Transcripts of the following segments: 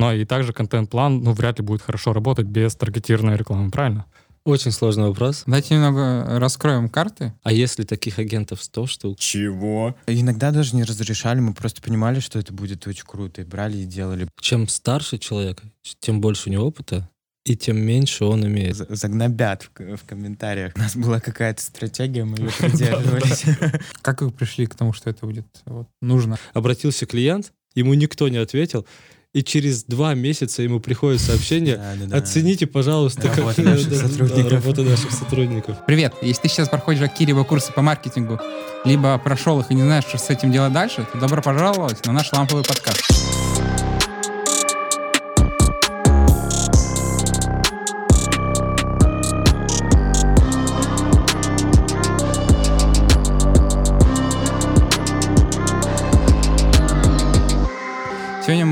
Но и также контент-план, ну, вряд ли будет хорошо работать без таргетированной рекламы, правильно? Очень сложный вопрос. Давайте немного раскроем карты. А если таких агентов 100 штук? Чего? Иногда даже не разрешали, мы просто понимали, что это будет очень круто, и брали и делали. Чем старше человек, тем больше у него опыта, и тем меньше он имеет. Загнобят в, в комментариях. У нас была какая-то стратегия, мы ее придерживались. Как вы пришли к тому, что это будет нужно? Обратился клиент, ему никто не ответил, и через два месяца ему приходит сообщение, оцените, пожалуйста, Работу наших сотрудников. работу наших сотрудников. Привет! Если ты сейчас проходишь Акирева курсы по маркетингу, либо прошел их и не знаешь, что с этим делать дальше, то добро пожаловать на наш ламповый подкаст.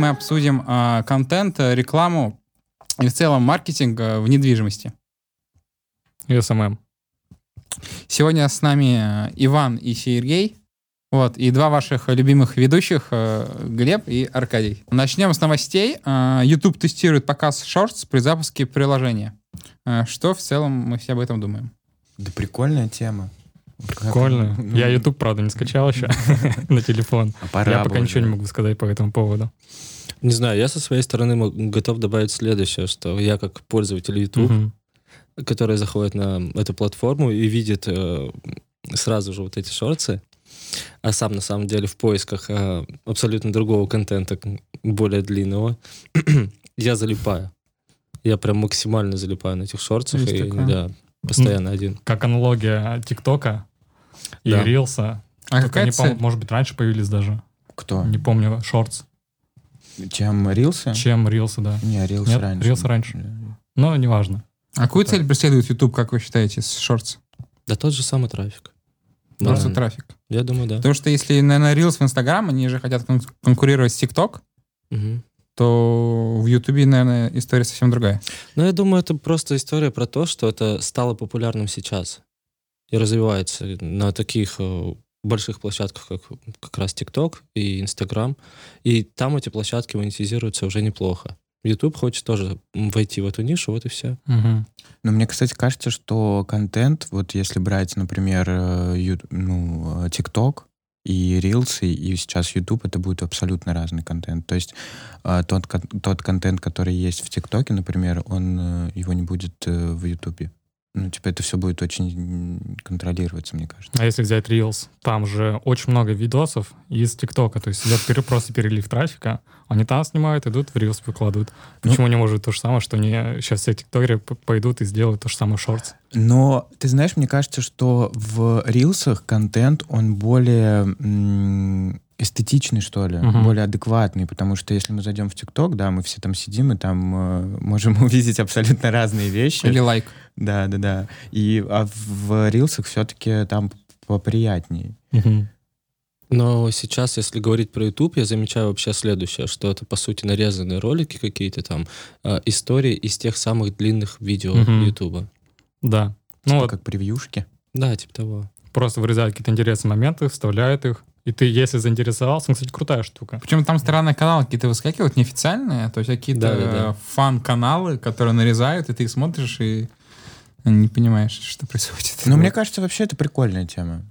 Мы обсудим а, контент, э, рекламу и в целом маркетинг э, в недвижимости. И SMM. Сегодня с нами э, Иван и Сергей. Вот, и два ваших любимых ведущих, э, Глеб и Аркадий. Начнем с новостей. Э, YouTube тестирует показ Shorts при запуске приложения. Что в целом мы все об этом думаем? Да прикольная тема. Прикольно. Как- ну, Я YouTube, правда, не скачал еще на телефон. а Я пока ничего не могу сказать по этому поводу. Не знаю, я со своей стороны готов добавить следующее, что я как пользователь YouTube, Мгм. который заходит на эту платформу и видит э, сразу же вот эти шорты, а сам на самом деле в поисках э, абсолютно другого контента, более длинного, я залипаю. Я прям максимально залипаю на этих шортах Есть и такое. да, постоянно один. Как аналогия ТикТока и Да. Рилса. А Только какая цель? по- может быть, раньше появились даже. Кто? Не помню, шортс. Чем Рилсы? Чем Рилсы, да. Не, Рилсы Нет, раньше. Reels раньше. Но неважно. А какую цель преследует YouTube, как вы считаете, с Shorts? Да тот же самый трафик. Просто Банально. трафик. Я думаю, да. Потому что если на, на Reels в Instagram, они же хотят кон- конкурировать с TikTok, Мгм. то в YouTube, наверное, история совсем другая. Ну, я думаю, это просто история про то, что это стало популярным сейчас и развивается на таких э, больших площадках, как как раз TikTok и Instagram. И там эти площадки монетизируются уже неплохо. YouTube хочет тоже войти в эту нишу, вот и все. Мгм. Но мне, кстати, кажется, что контент, вот если брать, например, э, ю- ну, э, TikTok и Reels, и, и сейчас YouTube, это будет абсолютно разный контент. То есть э, тот, тот контент, который есть в ТикТоке, например, он, э, его не будет э, в Ютубе. Ну, типа, это все будет очень контролироваться, мне кажется. А если взять Reels, там же очень много видосов из ТикТока, то есть идет пере- просто перелив трафика, они там снимают, идут в Reels выкладывают. Ну- Почему не может то же самое, что они сейчас все тиктокеры пойдут и сделают то же самое шортс? Но, ты знаешь, мне кажется, что в рилсах контент, он более эстетичный, что ли, Мгм. более адекватный, потому что если мы зайдем в ТикТок, да, мы все там сидим и там э, можем увидеть абсолютно разные вещи. Или лайк. Да, да, да. И а в рилсах все-таки там поприятнее. Но сейчас, если говорить про YouTube, я замечаю вообще следующее, что это, по сути, нарезанные ролики какие-то там, э, истории из тех самых длинных видео Мгм. YouTube. Да. Ну Типа вот, как превьюшки. Да, типа того. просто вырезают какие-то интересные моменты, вставляют их, и ты, если заинтересовался, ну, кстати, крутая штука. Причем там странные каналы какие-то выскакивают, неофициальные, то есть какие-то Да-да-да. э, фан-каналы, которые нарезают, и ты их смотришь и не понимаешь, что происходит. Но Вот. мне кажется, вообще это прикольная тема.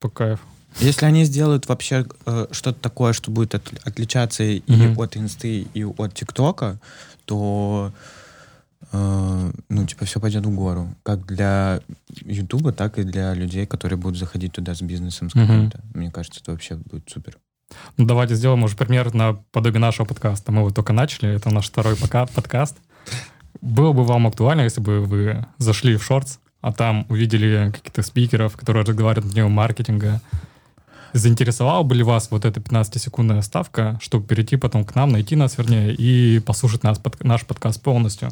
По кайфу. Если они сделают вообще э, что-то такое, что будет от- отличаться и Мгм. от инсты, и от ТикТока, то э, ну, типа, все пойдет в гору. Как для Ютуба, так и для людей, которые будут заходить туда с бизнесом с каким-то. Мне кажется, это вообще будет супер. Ну, давайте сделаем, может, пример на подобие нашего подкаста. Мы вот только начали, это наш второй пока подкаст. Было бы вам актуально, если бы вы зашли в шортс, а там увидели каких-то спикеров, которые разговаривают на тему маркетинга. Заинтересовала бы ли вас вот эта 15-секундная ставка, чтобы перейти потом к нам, найти нас, вернее, и послушать нас, под- наш подкаст полностью?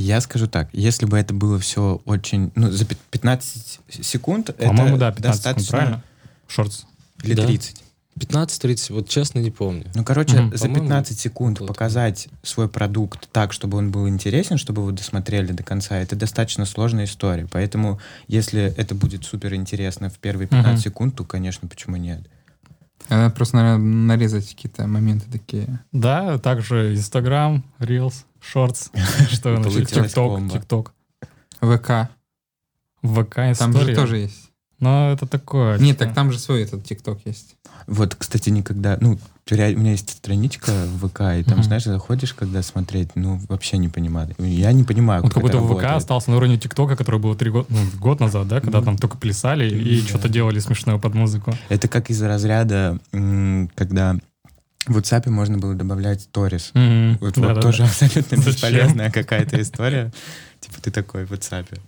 Я скажу так, если бы это было все очень... Ну, за пят- 15 секунд По-моему, это да, 15 секунд, правильно? Шортс. Или Да. 30. 15-30, вот честно не помню. Ну, короче, Мгм. за По-моему, 15 секунд около показать свой продукт так, чтобы он был интересен, чтобы вы досмотрели до конца, это достаточно сложная история. Поэтому, если это будет супер интересно в первые 15 Мгм. секунд, то, конечно, почему нет? Надо просто, наверное, нарезать какие-то моменты такие. Да, также Instagram, Reels, Shorts, что TikTok, комбо. TikTok, ВК. ВК Там же тоже есть. Но это такое. Нет, типа, так там же свой этот ТикТок есть. Вот, кстати, никогда... Ну, у меня есть страничка в ВК, и там, знаешь, заходишь, когда смотреть, ну, вообще не понимаю. Я не понимаю, Вот как как будто это ВК остался на уровне ТикТока, который был три года, ну, год назад, да, когда там только плясали и что-то делали смешное под музыку. Это как из разряда, когда в WhatsApp можно было добавлять сторис. Мгм. Вот, вот тоже абсолютно Зачем? бесполезная какая-то история. Типа ты такой в WhatsApp.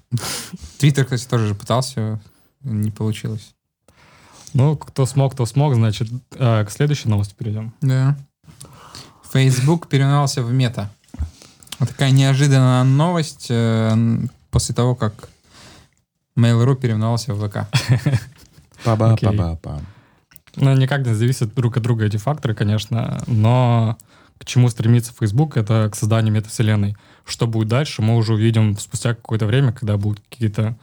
Твиттер, кстати, тоже же пытался, не получилось. Ну, кто смог, кто смог, значит, э, к следующей новости перейдем. Да. Facebook переименовался в Мета. Вот такая неожиданная новость э, после того, как Mail.ru переименовался в ВК. Паба, Окей. Ну, никак не зависят друг от друга эти факторы, конечно, но к чему стремится Facebook, это к созданию метавселенной. Что будет дальше, мы уже увидим спустя какое-то время, когда будут какие-то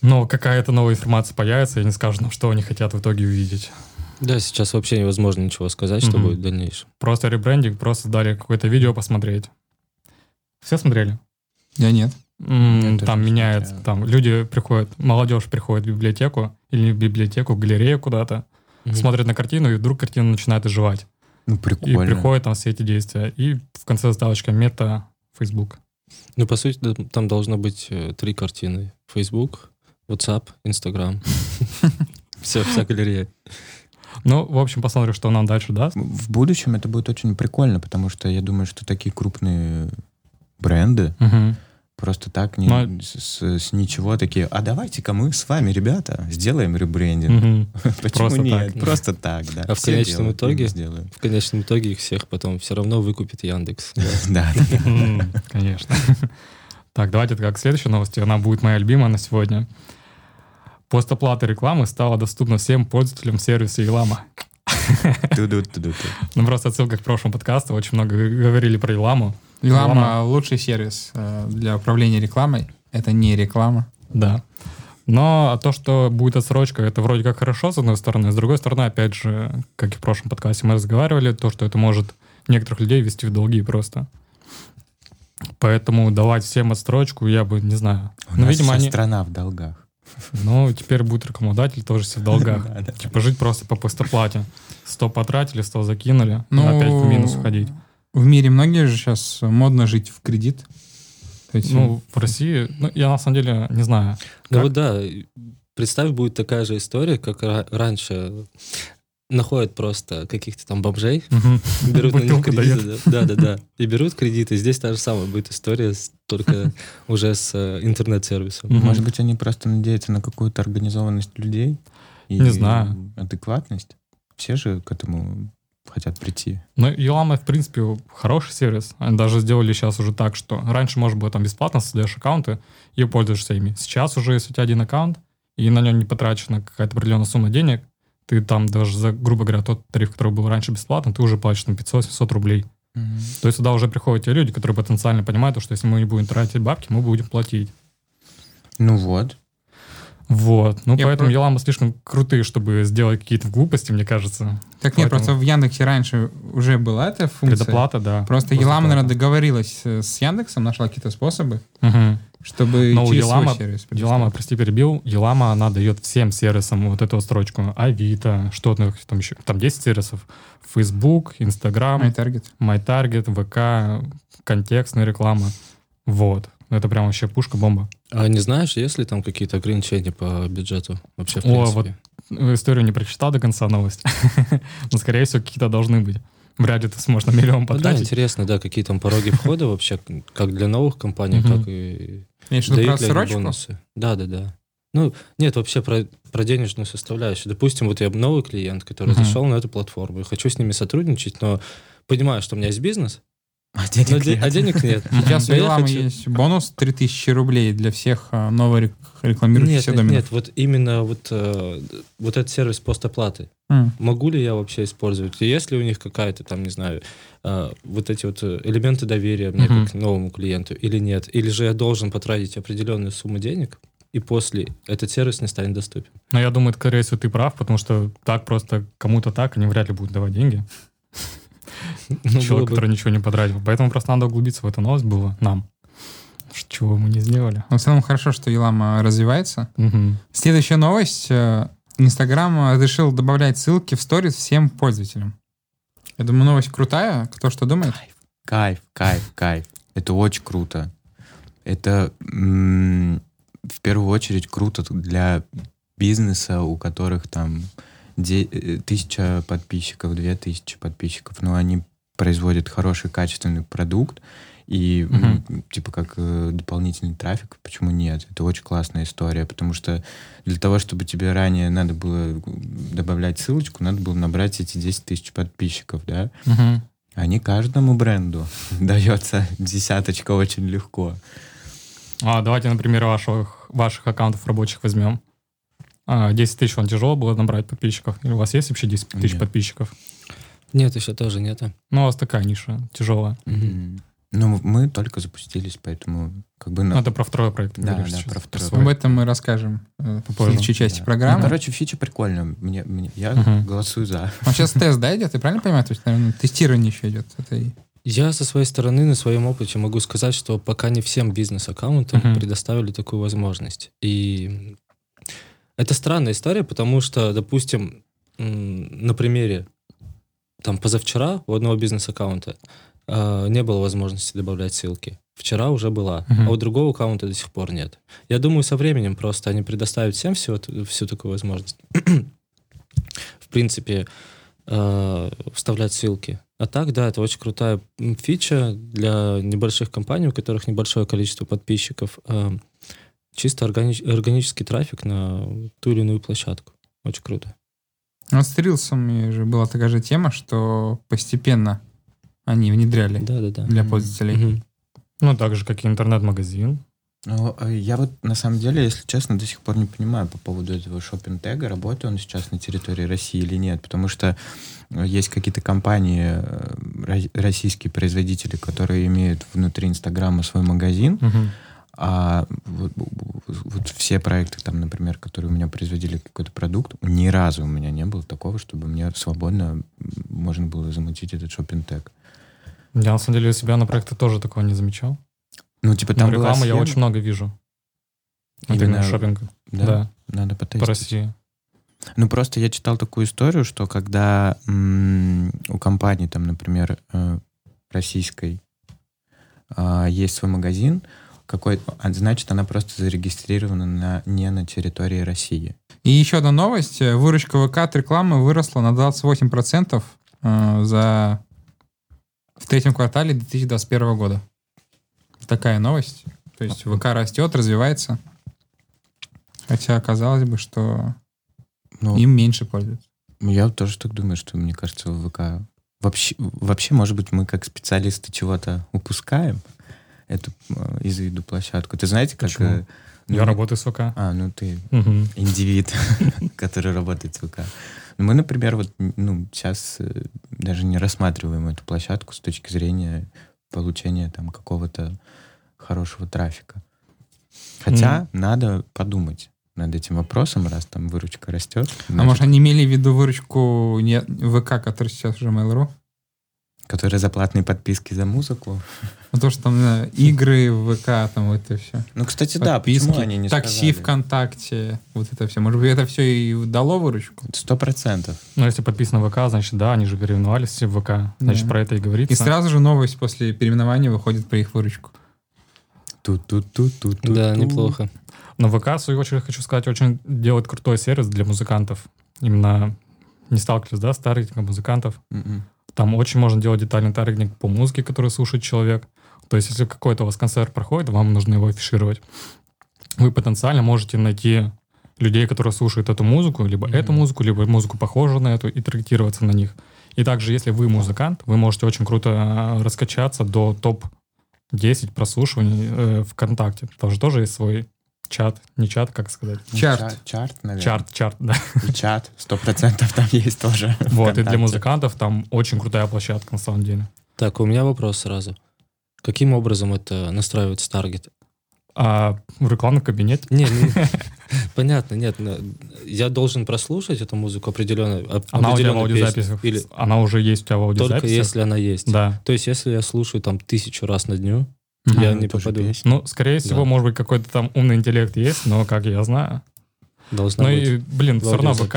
ну, какая-то новая информация появится, и они скажут нам, что они хотят в итоге увидеть. Да, сейчас вообще невозможно ничего сказать, что Мгм. будет в дальнейшем. Просто ребрендинг, просто дали какое-то видео посмотреть. Все смотрели? Я нет. Тоже там меняется, там люди приходят, молодежь приходит в библиотеку или в библиотеку, в галерею куда-то, Мгм. смотрит на картину, и вдруг картина начинает оживать. Ну, И прикольно. приходят там все эти действия. И в конце заставочка мета Facebook. Ну, по сути, там должно быть э, три картины. Facebook, WhatsApp, Instagram. Все, вся галерея. Ну, в общем, посмотрим, что нам дальше даст. В будущем это будет очень прикольно, потому что я думаю, что такие крупные бренды Мгм. Просто так не, Но- с, с- ничего такие, а давайте-ка мы с вами, ребята, сделаем ребрендинг. Мгм. Почему Просто нет? так. Просто так, да. А в Все конечном делают, итоге? сделаем. В конечном итоге их всех потом все равно выкупит Яндекс. Да. Конечно. Так, давайте как к следующей новости. Она будет моя любимая на сегодня. Постоплата рекламы стала доступна всем пользователям сервиса Елама. Ну, просто отсылка к прошлому подкасту. Очень много говорили про Еламу. Реклама Реклама. лучший сервис э, для управления рекламой. Это не реклама. Да. Но а то, что будет отсрочка, это вроде как хорошо, с одной стороны. С другой стороны, опять же, как и в прошлом подкасте мы разговаривали, то, что это может некоторых людей вести в долги просто. Поэтому давать всем отсрочку, я бы, не знаю. У ну, нас видимо, вся они... страна в долгах. Ну, теперь будет рекламодатель тоже все в долгах. Типа жить просто по постоплате. 100 потратили, 100 закинули, Ну, опять в минус уходить. В мире многие же сейчас модно жить в кредит. Есть, Ну, в России, ну, я на самом деле не знаю. Ну Как? вот да, представь, будет такая же история, как ра- раньше находят просто каких-то там бомжей, Мгм. берут на них кредиты, да, да, да, да, и берут кредиты. Здесь та же самая будет история, только уже с э, интернет-сервисом. Может быть, они просто надеются на какую-то организованность людей? И Не знаю. Адекватность? Все же к этому хотят прийти. Ну, Елама, в принципе, хороший сервис. Они даже сделали сейчас уже так, что раньше можно было там бесплатно создаешь аккаунты и пользуешься ими. Сейчас уже, если у тебя один аккаунт, и на нем не потрачена какая-то определенная сумма денег, ты там даже за, грубо говоря, тот тариф, который был раньше бесплатно, ты уже платишь там 500-700 рублей. То есть сюда уже приходят те люди, которые потенциально понимают, что если мы не будем тратить бабки, мы будем платить. Ну вот. Вот. Ну, Я поэтому про- Елама слишком крутые, чтобы сделать какие-то глупости, мне кажется. так нет, просто в Яндексе раньше уже была эта функция. Предоплата, да. Просто Елама, Предоплата. наверное, договорилась э, с Яндексом, нашла какие-то способы, Мгм. чтобы Но через свой Елама- сервис Елама, прости, перебил. Елама, она дает всем сервисам вот эту вот строчку. Авито, что там, там еще, там 10 сервисов. Facebook, Instagram, MyTarget. MyTarget, ВК, контекстная реклама. Вот. Это прям вообще пушка-бомба. А не знаешь, есть ли там какие-то ограничения по бюджету вообще в О, принципе? вот Ну, Историю не прочитал до конца новость. Но, скорее всего, какие-то должны быть. Вряд ли ты сможешь на миллион Ну да, потратить. интересно, да, какие там пороги входа вообще, как для новых компаний, как и виду про дают ли они срочку? бонусы. Да, да, да. Ну, нет, вообще про, про денежную составляющую. Допустим, вот я новый клиент, который Мгм. зашел на эту платформу, и хочу с ними сотрудничать, но понимаю, что у меня есть бизнес, А денег но де- нет. а денег нет. Сейчас у хочу- есть бонус 3000 рублей для всех а, новых Нет, рекламирующихся нет, доменов. нет, вот именно вот, э, вот этот сервис постоплаты. М. Могу ли я вообще использовать? И есть ли у них какая-то там, не знаю, э, вот эти вот э, элементы доверия мне Мгм. как новому клиенту или нет? Или же я должен потратить определенную сумму денег, и после этот сервис не станет доступен. Но я думаю, скорее всего, ты прав, потому что так просто кому-то так, они вряд ли будут давать деньги. Ну, Человек, бы- который ничего не потратил. Поэтому просто надо углубиться в эту новость было нам. Чего мы не сделали. Но в целом хорошо, что Елам э, развивается. Мгм. Следующая новость. э, Инстаграм решил добавлять ссылки в сторис всем пользователям. Я думаю, новость крутая. Кто что думает? Кайф, кайф, кайф. Это очень круто. Это м, в первую очередь круто для бизнеса, у которых там де- э, тысяча подписчиков, две тысячи подписчиков, но они производят хороший, качественный продукт, и м, типа как э, дополнительный трафик, почему нет? Это очень классная история, потому что для того, чтобы тебе ранее надо было добавлять ссылочку, надо было набрать эти 10 тысяч подписчиков, да? Мгм. А не каждому бренду дается десяточка очень легко. А давайте, например, ваших, ваших аккаунтов рабочих возьмем. А, 10 тысяч вам тяжело было набрать подписчиков? Или у вас есть вообще 10 тысяч Нет. подписчиков? Нет, еще тоже нету. Ну, у вас такая ниша тяжелая. Мгм. Ну, мы только запустились, поэтому как бы... Ну, на- это про второй проект. ты Да, да, сейчас, про второй. Об этом мы расскажем э, в Попозже. следующей части Да. программы. Ну, короче, фича прикольная. Мне, мне- я Мгм. голосую за. Он сейчас тест, да, идет? Я правильно понимаю? То есть, наверное, тестирование еще идет. этой- Я со своей стороны на своем опыте могу сказать, что пока не всем бизнес-аккаунтам Мгм. предоставили такую возможность. И это странная история, потому что, допустим, на примере там позавчера у одного бизнес-аккаунта а, не было возможности добавлять ссылки. Вчера уже была, Мгм. а у другого аккаунта до сих пор нет. Я думаю, со временем просто они предоставят всем всю, всю такую возможность. В принципе, э, вставлять ссылки. А так, да, это очень крутая фича для небольших компаний, у которых небольшое количество подписчиков. Э, Чисто органи- органический трафик на ту или иную площадку. Очень круто. Ну, с рилсами же была такая же тема, что постепенно они внедряли Да-да-да. для Мгм. пользователей. Мгм. Ну, так же, как и интернет-магазин. Ну, э, я вот на самом деле, если честно, до сих пор не понимаю по поводу этого шопинг-тега, работает он сейчас на территории России или нет, потому что э, есть какие-то компании, э, ро- российские производители, которые имеют внутри Инстаграма свой магазин, Мгм. А вот, вот все проекты, там, например, которые у меня производили какой-то продукт, ни разу у меня не было такого, чтобы мне свободно можно было замутить этот шопинг-тег. Я, на самом деле, у себя на проекте тоже такого не замечал. Ну, типа, Но там была рекламы я очень много вижу. Вот Именно- именно шопинга. Да, Да, надо по потестить. России. Ну, просто я читал такую историю, что когда м, у компании, там, например, э, российской, а, есть свой магазин, какой, а, значит, она просто зарегистрирована на, не на территории России. И еще одна новость. Э, Выручка ВК от рекламы выросла на 28% э, за в третьем квартале 2021 года. Такая новость. То есть ВК растет, развивается. Хотя казалось бы, что Ну, им меньше пользуются. Ну, Я тоже так думаю, что, мне кажется, ВК... Вообще, вообще, может быть, мы как специалисты чего-то упускаем эту э, из виду площадку. Ты знаете, как... Почему? э, ну, Я работаю с ВК. А, ну ты Мгм. индивид, который работает в ВК. Ну, Мы, например, вот, ну, сейчас э, даже не рассматриваем эту площадку с точки зрения получения там какого-то хорошего трафика. Хотя надо подумать над этим вопросом, раз там выручка растет. А значит, может, они имели в виду выручку не ВК, который сейчас уже Mail.ru? Которые за платные подписки за музыку. Ну, то, что там э, игры в ВК, там вот это все. Ну, кстати, да, Подписки, почему они не такси сказали? ВКонтакте, вот это все. Может быть, это все и дало выручку? Сто процентов. Ну, если подписано ВК, значит, да, они же переименовались все в ВК. Значит, Да. про это и говорится. И сразу же новость после переименования выходит про их выручку. Тут-тут-тут-тут. Да, неплохо. Но ВК, в свою очередь, хочу сказать, очень делает крутой сервис для музыкантов. Именно не сталкивались, да, с таргетингом музыкантов. М-м. Там очень можно делать детальный таргетинг по музыке, которую слушает человек. То есть, если какой-то у вас концерт проходит, вам нужно его афишировать. Вы потенциально можете найти людей, которые слушают эту музыку, либо Мгм. эту музыку, либо музыку похожую на эту, и таргетироваться на них. И также, если вы музыкант, вы можете очень круто э, раскачаться до топ-10 прослушиваний э, ВКонтакте. Там же тоже есть свой чат, не чат, как сказать? Ну, Чарт. ча- Чарт, наверное. Чарт, чарт, да. И чат. Сто процентов там есть тоже. Вот, и для музыкантов там очень крутая площадка, на самом деле. Так, у меня вопрос сразу. Каким образом это настраивается таргет? А в рекламном кабинете? Не, не, понятно, нет. но Я должен прослушать эту музыку определенно. оп- Она у тебя в аудиозаписях? Или Она уже есть у тебя в только аудиозаписях? если она есть. Да. То есть, если я слушаю там тысячу раз на дню, Я Ну, не попаду. песня. Ну, скорее всего, Да. может быть, какой-то там умный интеллект есть, но, как я знаю. Должна Ну быть. и, блин, все равно ВК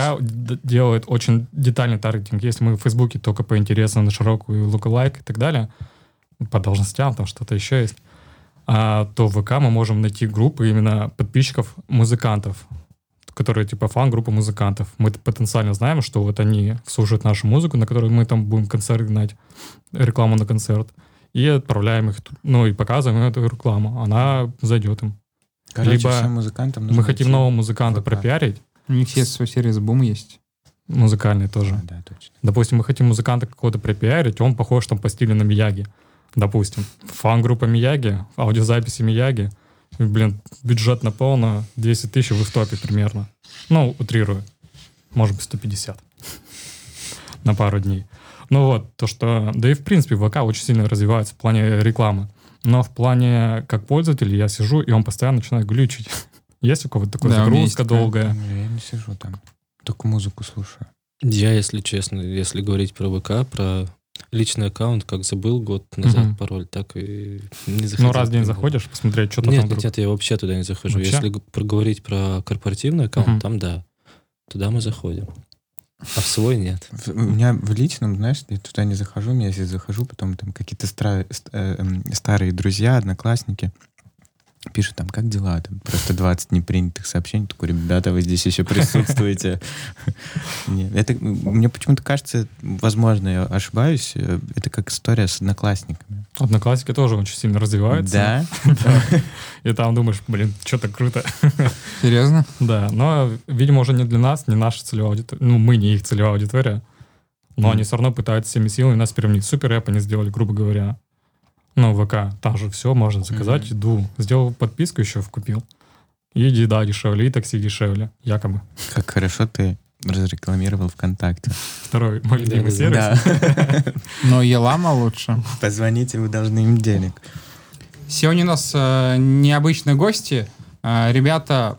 делает очень детальный таргетинг. Если мы в Фейсбуке только по интересам на широкую лайк и так далее, по должностям, там что-то еще есть, а, то в ВК мы можем найти группы именно подписчиков музыкантов, которые типа фан-группа музыкантов. Мы потенциально знаем, что вот они слушают нашу музыку, на которую мы там будем концерт гнать, рекламу на концерт, и отправляем их, ну и показываем эту рекламу. Она зайдет им. Короче, Либо всем музыкантам Мы нужно хотим идти. нового музыканта пропиарить, У них есть свой сервис Бум есть. музыкальный тоже. А, да, точно. Допустим, мы хотим музыканта какого-то пропиарить, он похож там по стилю на Мияги. Допустим, фан-группа Мияги, аудиозаписи Мияги. И, блин, бюджет на полно 10 тысяч, в топе примерно. Ну, утрирую. Может быть, 150 на пару дней. Ну вот, то, что... Да и, в принципе, ВК очень сильно развивается в плане рекламы. Но в плане, как пользователь, я сижу, и он постоянно начинает глючить. Есть у кого-то такая Да, загрузка долгая? Я не сижу там. Только музыку слушаю. Я, если честно, если говорить про ВК, про личный аккаунт, как забыл год назад Мгм. пароль, так и не захотел. Ну, раз в день туда. заходишь, посмотреть, что-то Нет, там нет, вдруг. нет, я вообще туда не захожу. Вообще? Если г- проговорить про корпоративный аккаунт, Мгм. там да. Туда мы заходим. А в свой нет. У меня в личном, знаешь, я туда не захожу, я если захожу, потом там какие-то стра- ст- э, эм, старые друзья, одноклассники пишут там, как дела, там просто 20 непринятых сообщений, такой, ребята, вы здесь еще присутствуете. Нет, Это, мне почему-то кажется, возможно, я ошибаюсь, э, это как история с одноклассниками. Одноклассники тоже очень сильно развиваются. Да? И там думаешь, блин, что-то круто. Серьезно? Да, но, видимо, уже не для нас, не наша целевая аудитория. Ну, мы не их целевая аудитория. Но они все равно пытаются всеми силами нас переменить. Супер рэп они сделали, грубо говоря. Ну, ВК, там же все можно заказать, Мгм. иду. Сделал подписку еще, вкупил. И еда дешевле, и такси дешевле, якобы. Как хорошо ты разрекламировал ВКонтакте. Второй мой любимый сервис. Да. Но Елама лучше. Позвоните, вы должны им денег. Сегодня у нас э, необычные гости. Э, ребята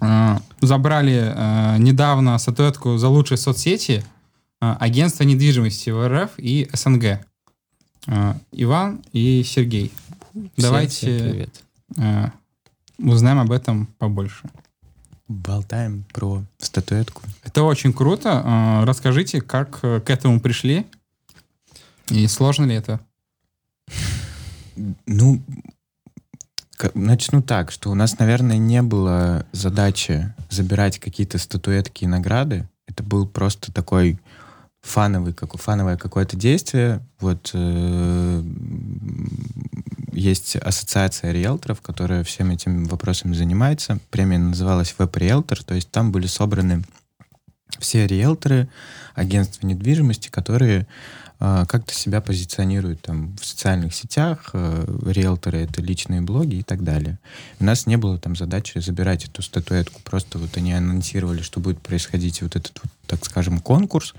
э, забрали э, недавно статуэтку за лучшие соцсети э, агентства недвижимости в РФ и СНГ. Э, Иван и Сергей. Всем- Давайте всем привет. э, узнаем об этом побольше. Болтаем про статуэтку. Это очень круто. Э, Расскажите, как э, к этому пришли и сложно ли это? Ну, начну так, что у нас, наверное, не было задачи забирать какие-то статуэтки и награды. Это был просто такой фановый, как, фановое какое-то действие. Вот э, есть ассоциация риэлторов, которая всем этим вопросами занимается. Премия называлась веб-риэлтор, то есть там были собраны все риэлторы, агентства недвижимости, которые а, как-то себя позиционируют там в социальных сетях, э, риэлторы — это личные блоги и так далее. У нас не было там задачи забирать эту статуэтку, просто вот они анонсировали, что будет происходить вот этот, вот, так скажем, конкурс,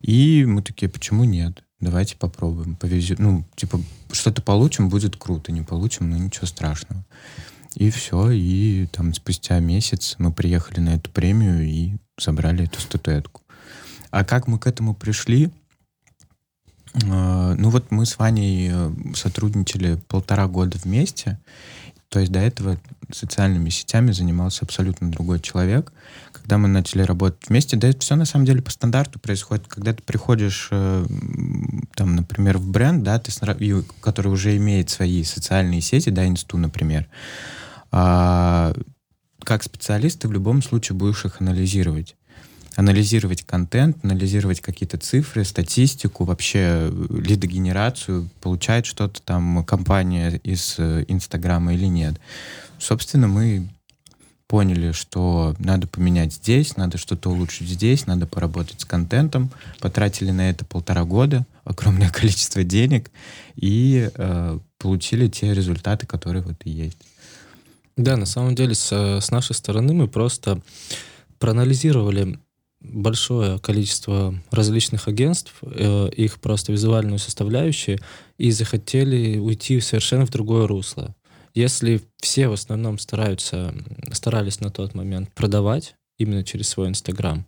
и мы такие, почему нет? Давайте попробуем, повезет. Ну, типа, что-то получим, будет круто, не получим, ну ничего страшного. И все, и там спустя месяц мы приехали на эту премию и забрали эту статуэтку. А как мы к этому пришли? Э, Ну вот мы с Ваней э, сотрудничали полтора года вместе. То есть до этого социальными сетями занимался абсолютно другой человек. Когда мы начали работать вместе, да это все на самом деле по стандарту происходит. Когда ты приходишь, э, там, например, в бренд, да, ты, который уже имеет свои социальные сети, да, инсту, например, а, как специалист ты в любом случае будешь их анализировать анализировать контент, анализировать какие-то цифры, статистику, вообще э, лидогенерацию, получает что-то там компания из э, Инстаграма или нет. Собственно, мы поняли, что надо поменять здесь, надо что-то улучшить здесь, надо поработать с контентом. Потратили на это полтора года, огромное количество денег, и э, получили те результаты, которые вот и есть. Да, на самом деле, с, с нашей стороны мы просто проанализировали большое количество различных агентств, э, их просто визуальную составляющую, и захотели уйти совершенно в другое русло. Если все в основном стараются, старались на тот момент продавать именно через свой Инстаграм,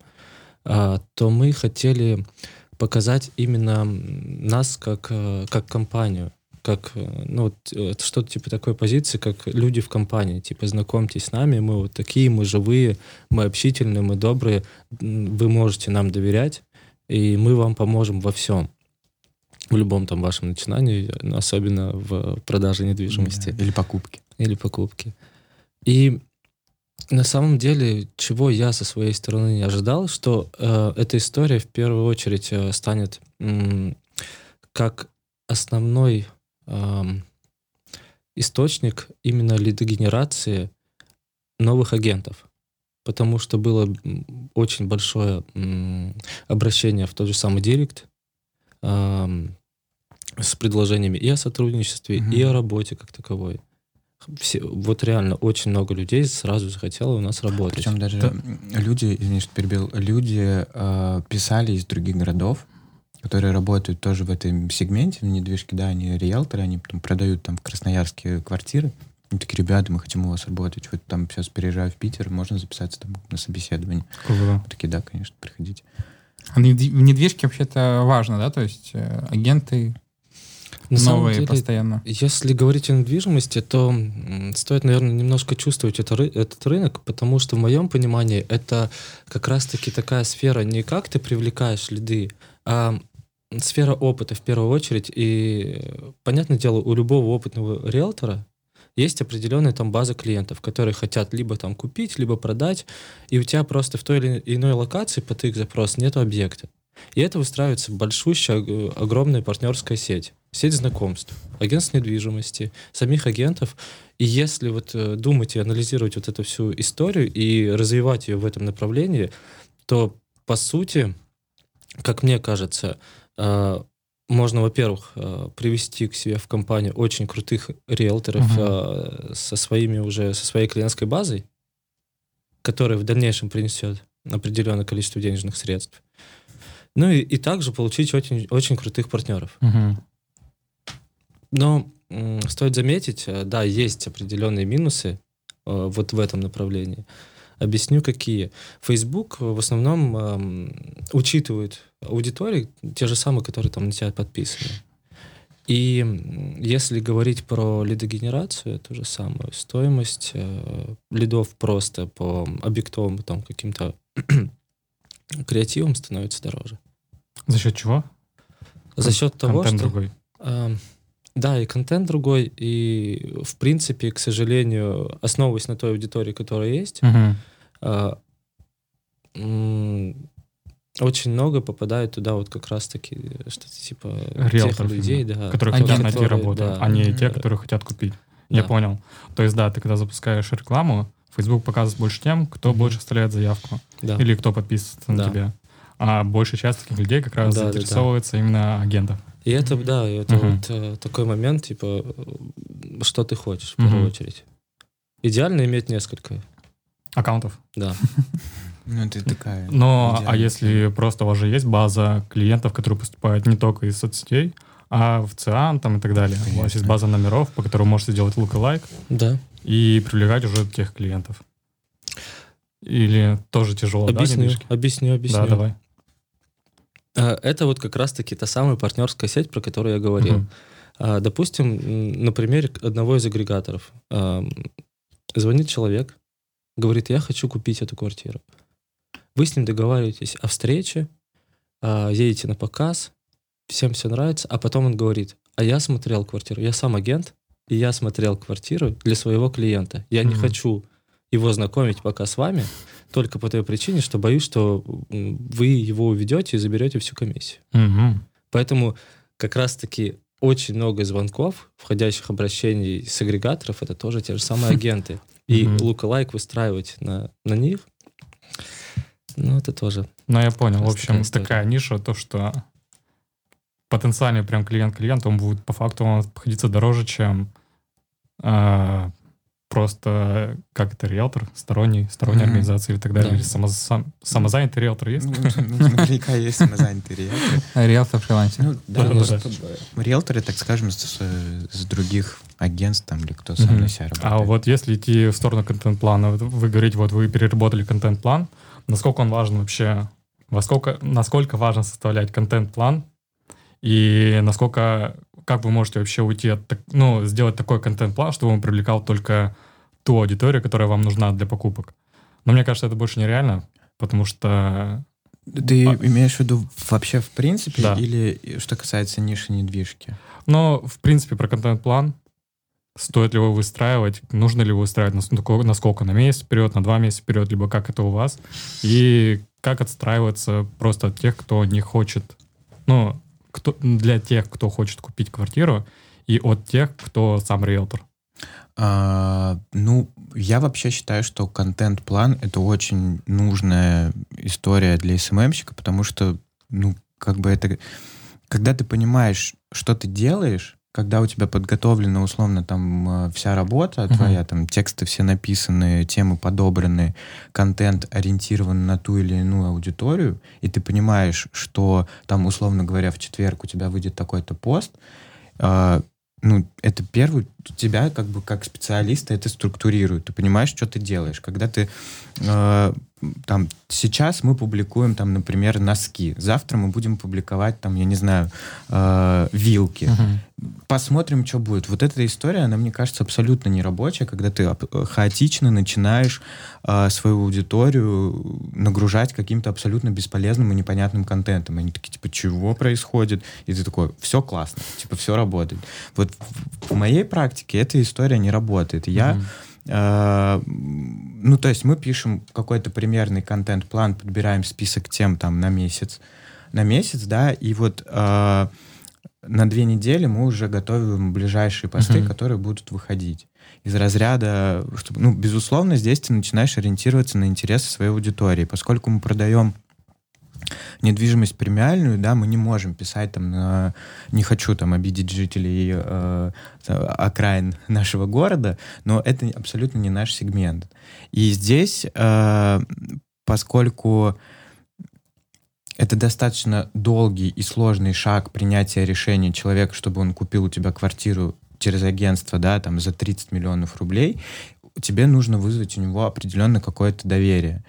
а, то мы хотели показать именно нас как, э, как компанию, как, э, ну, вот, э, что-то типа такой позиции, как люди в компании. Типа, знакомьтесь с нами, мы вот такие, мы живые, мы общительные, мы добрые, вы можете нам доверять, и мы вам поможем во всем. В любом там вашем начинании, особенно в продаже недвижимости. Или покупки. Или покупки. И на самом деле, чего я со своей стороны не ожидал, что э, эта история в первую очередь э, станет э, как основной э, источник именно лидогенерации новых агентов. Потому что было очень большое э, обращение в тот же самый Директ с предложениями и о сотрудничестве, mm-hmm. и о работе как таковой все, вот реально очень много людей сразу захотело у нас работать. Причем даже да. люди, извини, что перебил, люди э, писали из других городов, которые работают тоже в этом сегменте, в недвижке, да, они риэлторы, они потом продают там в Красноярске квартиры. Они такие, ребята, мы хотим у вас работать. Вот там сейчас переезжаю в Питер, можно записаться там на собеседование. Круто. Такие, да, конечно, приходите. А в недвижке вообще-то важно, да? То есть э, агенты на новые деле, постоянно. Если говорить о недвижимости, то стоит, наверное, немножко чувствовать это, этот рынок, потому что в моем понимании это как раз-таки такая сфера не как ты привлекаешь лиды, а сфера опыта в первую очередь. И, понятное дело, у любого опытного риэлтора есть определенная там база клиентов, которые хотят либо там купить, либо продать, и у тебя просто в той или иной локации по их запрос нет объекта. И это выстраивается большущая, э, огромная партнерская сеть. Сеть знакомств, агентств недвижимости, самих агентов. И если вот э, думать и анализировать вот эту всю историю и развивать ее в этом направлении, то, по сути, как мне кажется, э, можно, во-первых, привести к себе в компанию очень крутых риэлторов uh-huh. со своими уже, со своей клиентской базой, которая в дальнейшем принесет определенное количество денежных средств. Ну и, и также получить очень, очень крутых партнеров. Угу. Но стоит заметить, э, да, есть определенные минусы э, вот в этом направлении. Объясню, какие. Facebook в основном э, учитывает аудитории, те же самые, которые там на тебя подписаны. И если говорить про лидогенерацию, то же самое. Стоимость э, лидов просто по объектовым там каким-то креативом становится дороже. За счет чего? За счет того, контент что... другой. Э, да, и контент другой, и, в принципе, к сожалению, основываясь на той аудитории, которая есть, угу. э, очень много попадает туда вот как раз-таки что-то типа Риэлторов, тех людей, да, которые хотят найти работу, да, а не те, которые хотят купить. Да. Я понял. То есть, да, ты когда запускаешь рекламу, Facebook показывает больше тем, кто mm-hmm. больше оставляет заявку. Да. Или кто подписывается на Да. тебя. А большая часть таких людей как раз Да, да, да. заинтересовывается именно агентов. И это, да, это Мгм. вот э, такой момент, типа, э, что ты хочешь в первую Мгм. очередь. Идеально иметь несколько, Аккаунтов. да. Ну, это такая... Но, а если просто у вас же есть база клиентов, которые поступают не только из соцсетей, а в ЦИАН там и так далее. У вас Конечно. есть база номеров, по которым вы можете сделать лайк Да. и привлекать уже тех клиентов. Или тоже тяжело, да, Объясню, недвижки? объясню, объясню. Да, давай. А, Это вот как раз-таки та самая партнерская сеть, про которую я говорил. А, Допустим, на примере одного из агрегаторов. Звонит человек, говорит, я хочу купить эту квартиру. Вы с ним договариваетесь о встрече, а, едете на показ, всем все нравится, а потом он говорит, а я смотрел квартиру, я сам агент, и я смотрел квартиру для своего клиента. Я не Мгм. хочу его знакомить пока с вами, только по той причине, что боюсь, что вы его уведете и заберете всю комиссию. Мгм. Поэтому как раз-таки очень много звонков, входящих обращений с агрегаторов, это тоже те же самые агенты. И лука-лайк выстраивать на, на них, ну, это тоже. Ну, я понял. В общем, такая история. такая ниша, то, что потенциальный прям клиент-клиент, он будет по факту он обходиться дороже, чем э, просто как это риэлтор, сторонний, сторонняя Мгм. организация и так далее, Да. или само- сам- самозанятый риэлтор есть? Ну, ну, наверняка есть самозанятые риэлторы. Риэлтор фрилансер. Ну, да, просто риэлторы, так скажем, с, с других агентств там, или кто сам на себя работает. А вот если идти в сторону контент-плана, вы говорите, вот вы переработали контент-план, насколько он важен вообще, во сколько, насколько важно составлять контент-план, и насколько, как вы можете вообще уйти от, ну, сделать такой контент-план, чтобы он привлекал только ту аудиторию, которая вам нужна для покупок. Но мне кажется, это больше нереально, потому что Ты А- имеешь в виду вообще в принципе, Да. или что касается ниши недвижки? Но, в принципе, про контент-план. Стоит ли его выстраивать, нужно ли его выстраивать, нас- насколько, насколько, на месяц вперед, на два месяца вперед, либо как это у вас, и как отстраиваться просто от тех, кто не хочет, ну, кто, для тех, кто хочет купить квартиру, и от тех, кто сам риэлтор. А, ну, я вообще считаю, что контент-план — это очень нужная история для СММщика, потому что, ну, как бы это... Когда ты понимаешь, что ты делаешь, когда у тебя подготовлена условно там э, вся работа Мгм. твоя, там тексты все написаны, темы подобраны, контент ориентирован на ту или иную аудиторию, и ты понимаешь, что там, условно говоря, в четверг у тебя выйдет такой-то пост, а, ну, это первый, тебя как бы как специалиста это структурирует. Ты понимаешь, что ты делаешь. Когда ты э, там сейчас мы публикуем там, например, носки. Завтра мы будем публиковать там, я не знаю, э, вилки. Посмотрим, что будет. Вот эта история, она, мне кажется, абсолютно не рабочая, когда ты ап- хаотично начинаешь э, свою аудиторию нагружать каким-то абсолютно бесполезным и непонятным контентом. Они такие, типа, чего происходит? И ты такой, все классно, типа, все работает. Вот в, моей практике эта история не работает. И Я Мгм. Э, ну, то есть мы пишем какой-то примерный контент-план, подбираем список тем там на месяц, на месяц, да, и вот э, на две недели мы уже готовим ближайшие посты, Мгм. которые будут выходить из разряда, чтобы, ну, безусловно, здесь ты начинаешь ориентироваться на интересы своей аудитории, поскольку мы продаем недвижимость премиальную, да, мы не можем писать там на... Не хочу там обидеть жителей э, окраин нашего города, но это абсолютно не наш сегмент. И здесь, э, поскольку это достаточно долгий и сложный шаг принятия решения человека, чтобы он купил у тебя квартиру через агентство, да, там за 30 миллионов рублей, тебе нужно вызвать у него определенное какое-то доверие.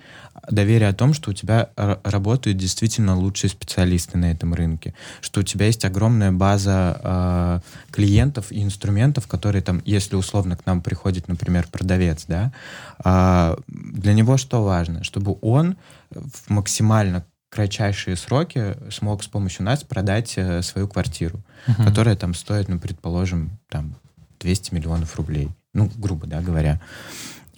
Доверие о том, что у тебя работают действительно лучшие специалисты на этом рынке, что у тебя есть огромная база э, клиентов и инструментов, которые там, если условно к нам приходит, например, продавец, да, а, для него что важно? Чтобы он в максимально кратчайшие сроки смог с помощью нас продать э, свою квартиру, Мгм. которая там стоит, ну, предположим, там 200 миллионов рублей. Ну, грубо, да, говоря.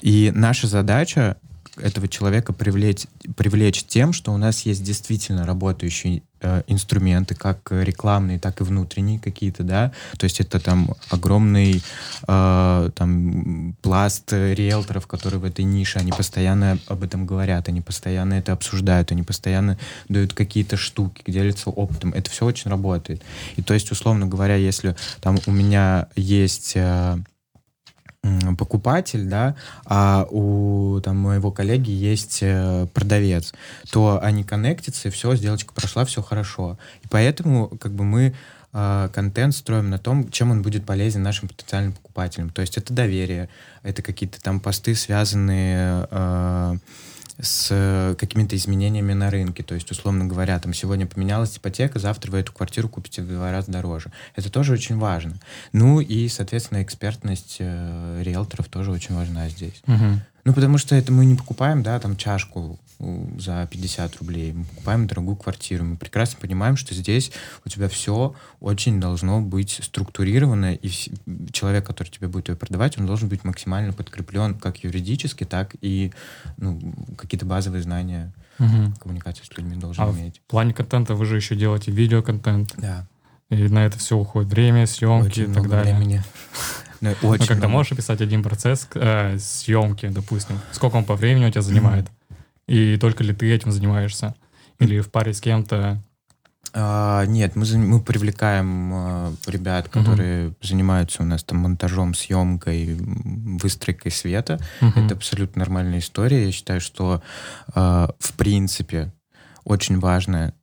И наша задача этого человека привлечь, привлечь тем, что у нас есть действительно работающие э, инструменты, как рекламные, так и внутренние какие-то, да. То есть это там огромный э, там пласт риэлторов, которые в этой нише, они постоянно об этом говорят, они постоянно это обсуждают, они постоянно дают какие-то штуки, делятся опытом. Это все очень работает. И то есть, условно говоря, если там у меня есть э, покупатель, да, а у там, моего коллеги есть э, продавец, то они коннектятся, и все, сделочка прошла, все хорошо. И поэтому как бы мы э, контент строим на том, чем он будет полезен нашим потенциальным покупателям. То есть это доверие, это какие-то там посты, связанные э, с э, какими-то изменениями на рынке. То есть, условно говоря, там сегодня поменялась ипотека, завтра вы эту квартиру купите в два раза дороже. Это тоже очень важно. Ну и, соответственно, экспертность э, риэлторов тоже очень важна здесь. Мгм. Ну, потому что это мы не покупаем, да, там чашку за 50 рублей. Мы покупаем дорогую квартиру. Мы прекрасно понимаем, что здесь у тебя все очень должно быть структурировано, и человек, который тебе будет ее продавать, он должен быть максимально подкреплен как юридически, так и ну, какие-то базовые знания Мгм. коммуникации с людьми должен А иметь. В плане контента вы же еще делаете видеоконтент, Да, и на это все уходит время, съемки очень и так далее. времени. Ну, Ну, очень когда много. можешь описать один процесс э, съемки, допустим, сколько он по времени у тебя занимает, и только ли ты этим занимаешься, или в паре с кем-то. А, нет, мы, мы привлекаем а, ребят, которые занимаются у нас там монтажом, съемкой, выстройкой света. Мгм. Это абсолютно нормальная история. Я считаю, что а, в принципе очень важно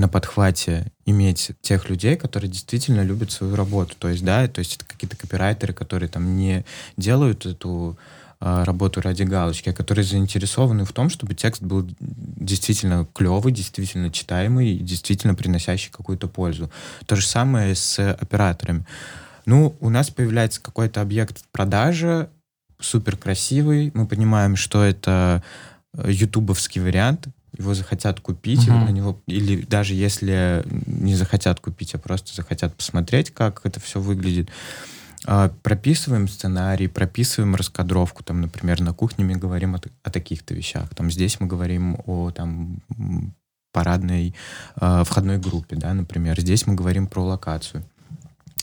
на подхвате иметь тех людей, которые действительно любят свою работу. То есть, да, то есть это какие-то копирайтеры, которые там не делают эту а, работу ради галочки, а которые заинтересованы в том, чтобы текст был действительно клевый, действительно читаемый действительно приносящий какую-то пользу. То же самое с операторами. Ну, у нас появляется какой-то объект продажи, супер красивый. Мы понимаем, что это э, ютубовский вариант. Его захотят купить, Мгм. на него, или даже если не захотят купить, а просто захотят посмотреть, как это все выглядит. А, Прописываем сценарий, прописываем раскадровку. Там, например, на кухне мы говорим о, о таких-то вещах. Там здесь мы говорим о там, парадной э, входной группе, да, например. Здесь мы говорим про локацию.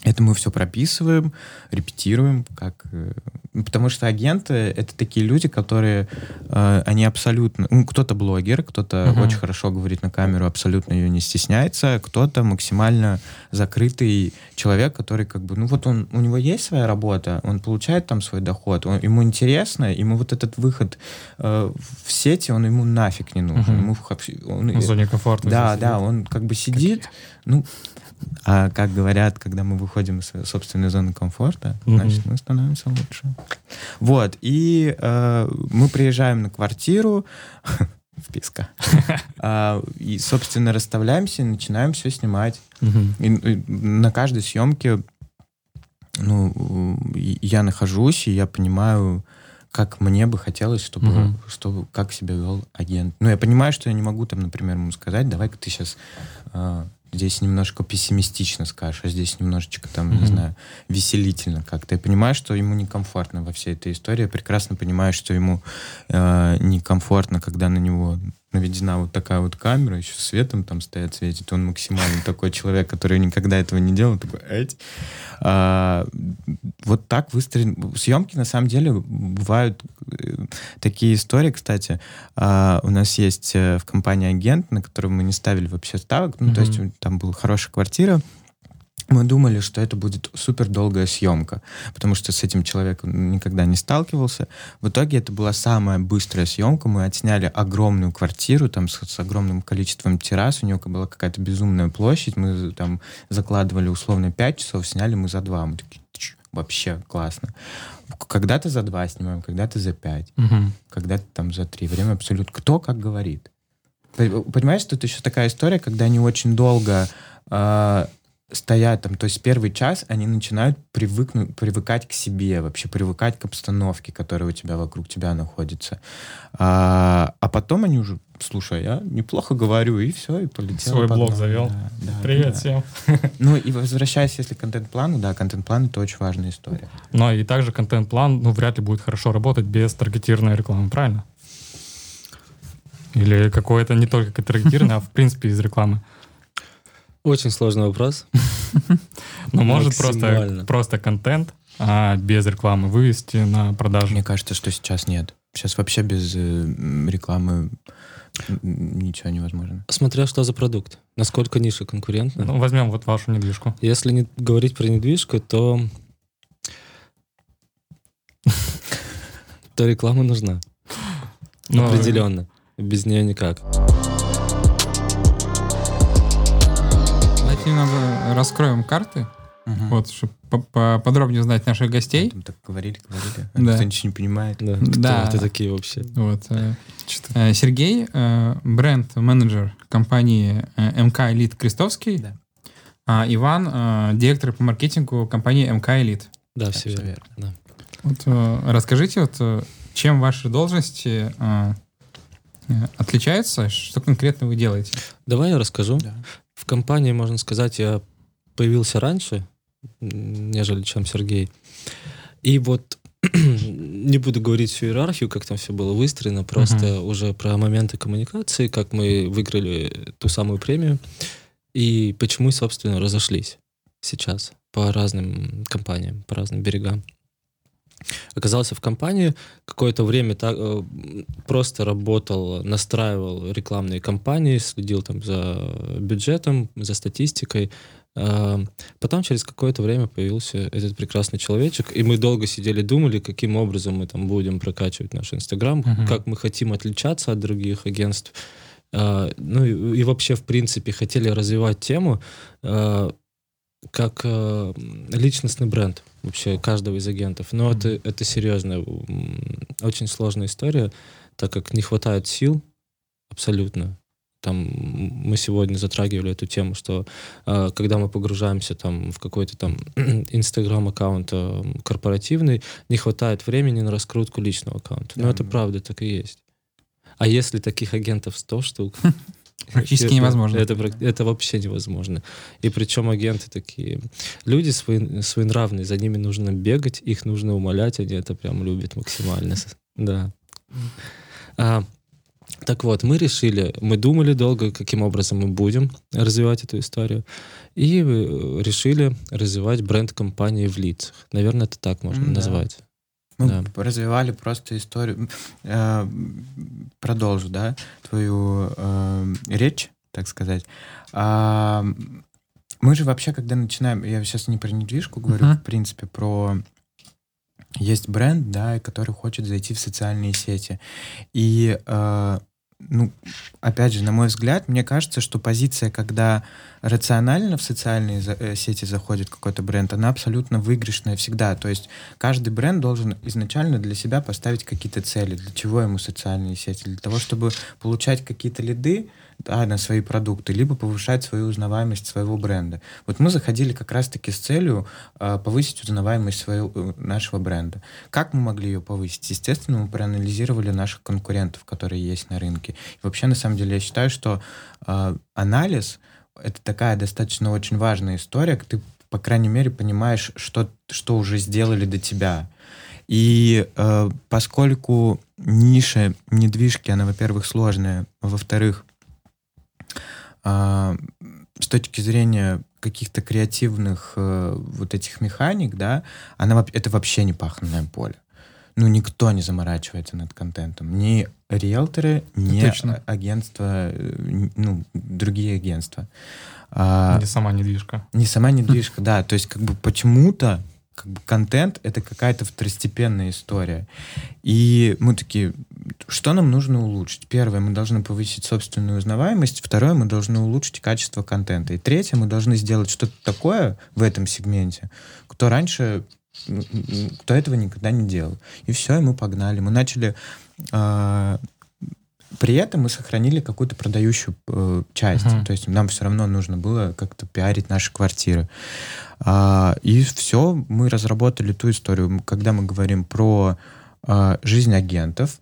Это мы все прописываем, репетируем, как... э, ну, Потому что агенты — это такие люди, которые, э, они абсолютно... Ну, кто-то блогер, кто-то Мгм. очень хорошо говорит на камеру, абсолютно ее не стесняется, кто-то максимально закрытый человек, который как бы... Ну, вот он, у него есть своя работа, он получает там свой доход, он- ему интересно, ему вот этот выход э, в сети, он ему нафиг не нужен. Мгм. Ему вообще- он- В зоне комфорта. да, да, сидит. он как бы сидит, ну, а как говорят, когда мы выходим из собственной зоны комфорта, Мгм. значит, мы становимся лучше. Вот, и э, мы приезжаем на квартиру, вписка, А, и, собственно, расставляемся и начинаем все снимать. Мгм. И, и на каждой съемке, ну, я нахожусь, и я понимаю, как мне бы хотелось, чтобы, Мгм. чтобы как себя вел агент. Ну, я понимаю, что я не могу там, например, ему сказать, давай-ка ты сейчас здесь немножко пессимистично скажешь, а здесь немножечко там, не Мгм. знаю, веселительно как-то. Я понимаю, что ему некомфортно во всей этой истории. Я прекрасно понимаю, что ему э, некомфортно, когда на него наведена вот такая вот камера, еще светом там стоят, светит. Он максимально такой человек, который никогда этого не делал. Такой, «Эть». А, вот так выстроен... Съемки, на самом деле, бывают э, такие истории, кстати. А, у нас есть э, в компании агент, на которого мы не ставили вообще ставок. Ну, то Мгм. есть там была хорошая квартира. Мы думали, что это будет супер долгая съемка, потому что с этим человеком никогда не сталкивался. В итоге это была самая быстрая съемка. Мы отсняли огромную квартиру, там с, с огромным количеством террас. У нее была какая-то безумная площадь. Мы там закладывали условно 5 часов, сняли мы за 2. Мы такие, «Тч, вообще классно. Когда-то за 2 снимаем, когда-то за 5 Мгм. когда-то там за три. Время абсолютно. Кто как говорит. Понимаешь, тут еще такая история, когда они очень долго э, стоят там, то есть первый час они начинают привыкнуть, привыкать к себе, вообще привыкать к обстановке, которая у тебя вокруг тебя находится. А, а потом они уже, слушай, я неплохо говорю, и все, и полетел. Свой блог погнал». завел. Да, да, Привет да. всем. Ну и возвращаясь, если к контент-плану, да, контент-план это очень важная история. Но и также контент-план, ну, вряд ли будет хорошо работать без таргетированной рекламы, правильно? Или какое-то не только таргетированное, а в принципе из рекламы. Очень сложный вопрос. Но может просто, просто контент, а без рекламы вывести на продажу. Мне кажется, что сейчас нет. Сейчас вообще без э, рекламы ничего невозможно. Смотря что за продукт, насколько ниша конкурентна. Ну, возьмем вот вашу недвижку. Если не говорить про недвижку, то то реклама нужна. Но- Определенно. Без нее никак. Немного раскроем карты, Мгм. вот, чтобы подробнее знать наших гостей. Там так говорили, говорили. а Да. Никто ничего не понимает. Да. Да. Кто это такие вообще? Вот. э, э, Сергей, э, бренд-менеджер компании МК Элит Крестовский. Да. А Иван, директор по маркетингу компании МК Элит. Да, Да, все верно. верно. Да. Вот, расскажите, вот, чем ваши должности отличаются, что конкретно вы делаете? Давай я расскажу. Да. Компании, можно сказать, я появился раньше, нежели чем Сергей. И вот не буду говорить всю иерархию, как там все было выстроено, просто уже про моменты коммуникации, как мы выиграли ту самую премию и почему, собственно, разошлись сейчас по разным компаниям, по разным берегам. Оказался в компании, какое-то время так, э, просто работал, настраивал рекламные кампании, следил там за бюджетом, за статистикой. Э, Потом через какое-то время появился этот прекрасный человечек, и мы долго сидели, думали, каким образом мы там будем прокачивать наш Инстаграм, Мгм. как мы хотим отличаться от других агентств. Э, Ну и, и вообще, в принципе, хотели развивать тему э, как э, личностный бренд вообще каждого из агентов. Но Мгм. это, это серьезная, м, очень сложная история, так как не хватает сил абсолютно. Там мы сегодня затрагивали эту тему, что э, когда мы погружаемся там в какой-то там инстаграм аккаунт э, корпоративный, не хватает времени на раскрутку личного аккаунта. Но Да. это правда так и есть. А если таких агентов 100 штук, Практически это- невозможно. Это, это вообще невозможно. И причем агенты такие, люди свои, своенравные, за ними нужно бегать, их нужно умолять, они это прям любят максимально. Да. А, так вот, мы решили, мы думали долго, каким образом мы будем развивать эту историю, и э, решили развивать бренд компании в лицах. Наверное, это так можно да. назвать. Мы Да. развивали просто историю. Э, продолжу, да, твою э, речь, так сказать. А, мы же вообще, когда начинаем, я сейчас не про недвижку говорю, Мгм. в принципе, про есть бренд, да, который хочет зайти в социальные сети. И, э, ну, опять же, на мой взгляд, мне кажется, что позиция, когда рационально в социальные э, сети заходит какой-то бренд, она абсолютно выигрышная всегда. То есть каждый бренд должен изначально для себя поставить какие-то цели. Для чего ему социальные сети? Для того, чтобы получать какие-то лиды да, на свои продукты, либо повышать свою узнаваемость своего бренда. Вот мы заходили как раз-таки с целью э, повысить узнаваемость своего, э, нашего бренда. Как мы могли ее повысить? Естественно, мы проанализировали наших конкурентов, которые есть на рынке. И вообще, на самом деле, я считаю, что э, анализ — это такая достаточно очень важная история, ты, по крайней мере, понимаешь, что, что уже сделали до тебя. И э, поскольку ниша недвижки, она, во-первых, сложная, во-вторых, с точки зрения каких-то креативных э, вот этих механик, да, она, это вообще не паханное поле. Ну, никто не заморачивается над контентом. Ни риэлторы, ни Точно. а- агентства, э, ну, другие агентства. А, Не сама недвижка. не сама недвижка, да. То есть как бы почему-то как бы контент — это какая-то второстепенная история. И мы такие, что нам нужно улучшить? Первое, мы должны повысить собственную узнаваемость. Второе, мы должны улучшить качество контента. И третье, мы должны сделать что-то такое в этом сегменте, кто раньше, кто этого никогда не делал. И все, и мы погнали. Мы начали... а, при этом мы сохранили какую-то продающую э, часть. Мгм. То есть нам все равно нужно было как-то пиарить наши квартиры. А, и все, мы разработали ту историю, когда мы говорим про а, жизнь агентов,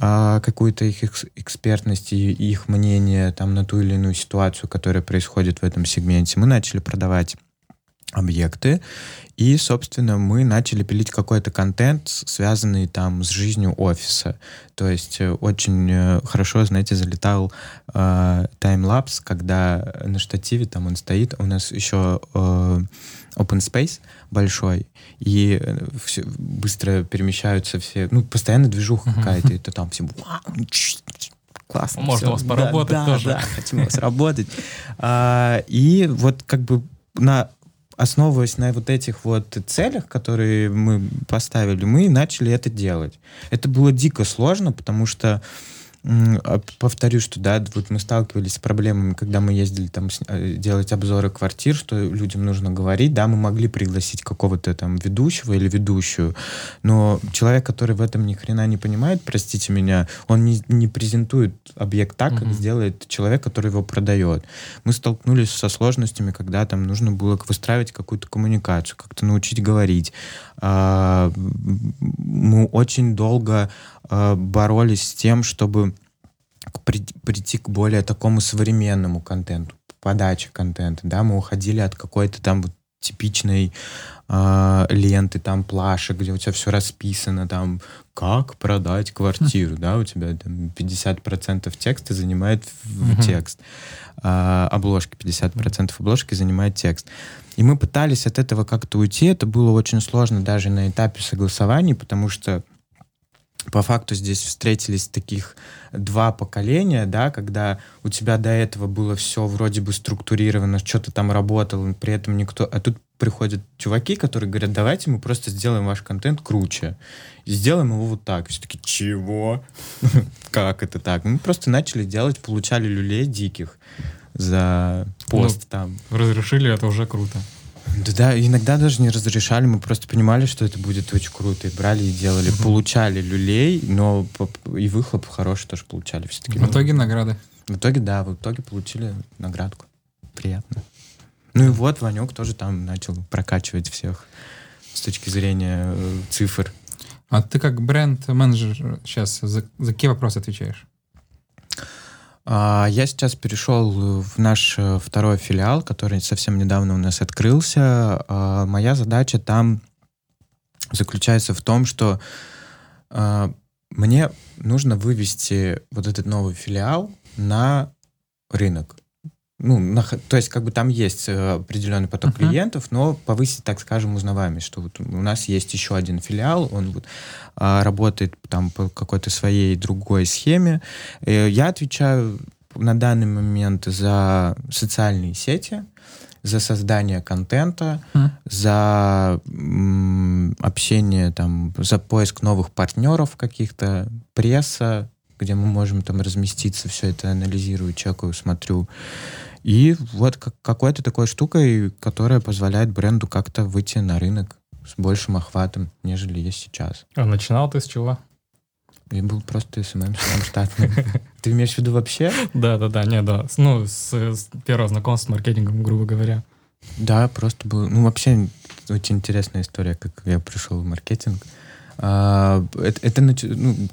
а, какую-то их экс- экспертность и их мнение там, на ту или иную ситуацию, которая происходит в этом сегменте. Мы начали продавать объекты, и, собственно, мы начали пилить какой-то контент, связанный там с жизнью офиса. То есть э, очень э, хорошо, знаете, залетал э, таймлапс, когда на штативе там он стоит, у нас еще э, open space большой, и э, всё- быстро перемещаются все, ну, постоянно движуха какая-то, это там все «Вау, чш, чш, классно. Можно всё, у вас да, поработать да, тоже». Да, хотим у вас работать. А, И вот как бы на основываясь на вот этих вот целях, которые мы поставили, мы начали это делать. Это было дико сложно, потому что повторю, что да, вот мы сталкивались с проблемами, когда мы ездили там э, делать обзоры квартир, что людям нужно говорить, да, мы могли пригласить какого-то там ведущего или ведущую, но человек, который в этом ни хрена не понимает, простите меня, он не, не презентует объект так, как Мгм. сделает человек, который его продает. Мы столкнулись со сложностями, когда там нужно было выстраивать какую-то коммуникацию, как-то научить говорить. А, Мы очень долго а, боролись с тем, чтобы прийти к более такому современному контенту, подаче контента, да, мы уходили от какой-то там вот типичной э, ленты, там плашек, где у тебя все расписано, там как продать квартиру, да, у тебя там 50% текста занимает в текст, а, обложки 50% обложки занимает текст. И мы пытались от этого как-то уйти, это было очень сложно даже на этапе согласований, потому что по факту здесь встретились таких два поколения, да, когда у тебя до этого было все вроде бы структурировано, что-то там работало, при этом никто... А тут приходят чуваки, которые говорят, давайте мы просто сделаем ваш контент круче. И сделаем его вот так. Все таки чего? Как это так? Мы просто начали делать, получали люлей диких за пост там. Разрешили, это уже круто. Да, да, иногда даже не разрешали, мы просто понимали, что это будет очень круто, и брали и делали, Мгм. получали люлей, но и выхлоп хороший тоже получали все-таки. В итоге награды. В итоге, да, в итоге получили наградку. Приятно. Ну и вот Ванек тоже там начал прокачивать всех с точки зрения э, цифр. А ты как бренд-менеджер сейчас за, за какие вопросы отвечаешь? А, Я сейчас перешел в наш э, второй филиал, который совсем недавно у нас открылся. А, Моя задача там заключается в том, что а, мне нужно вывести вот этот новый филиал на рынок. Ну, на то есть как бы там есть э, определенный поток Мгм. клиентов, но повысить, так скажем, узнаваемость, что вот у нас есть еще один филиал, он вот а, работает там по какой-то своей другой схеме. Э, Я отвечаю на данный момент за социальные сети, за создание контента, Мгм. за м, общение, там, за поиск новых партнеров каких-то, пресса, где мы можем там разместиться, все это анализирую, чекаю, смотрю. И вот как, какой-то такой штукой, которая позволяет бренду как-то выйти на рынок с большим охватом, нежели есть сейчас. А начинал ты с чего? Я был просто SMM штатным. Ты имеешь в виду вообще? Да, да, да, не, да. Ну, с, первого знакомства с маркетингом, грубо говоря. Да, просто был... Ну, вообще, очень интересная история, как я пришел в маркетинг. А, это, ну,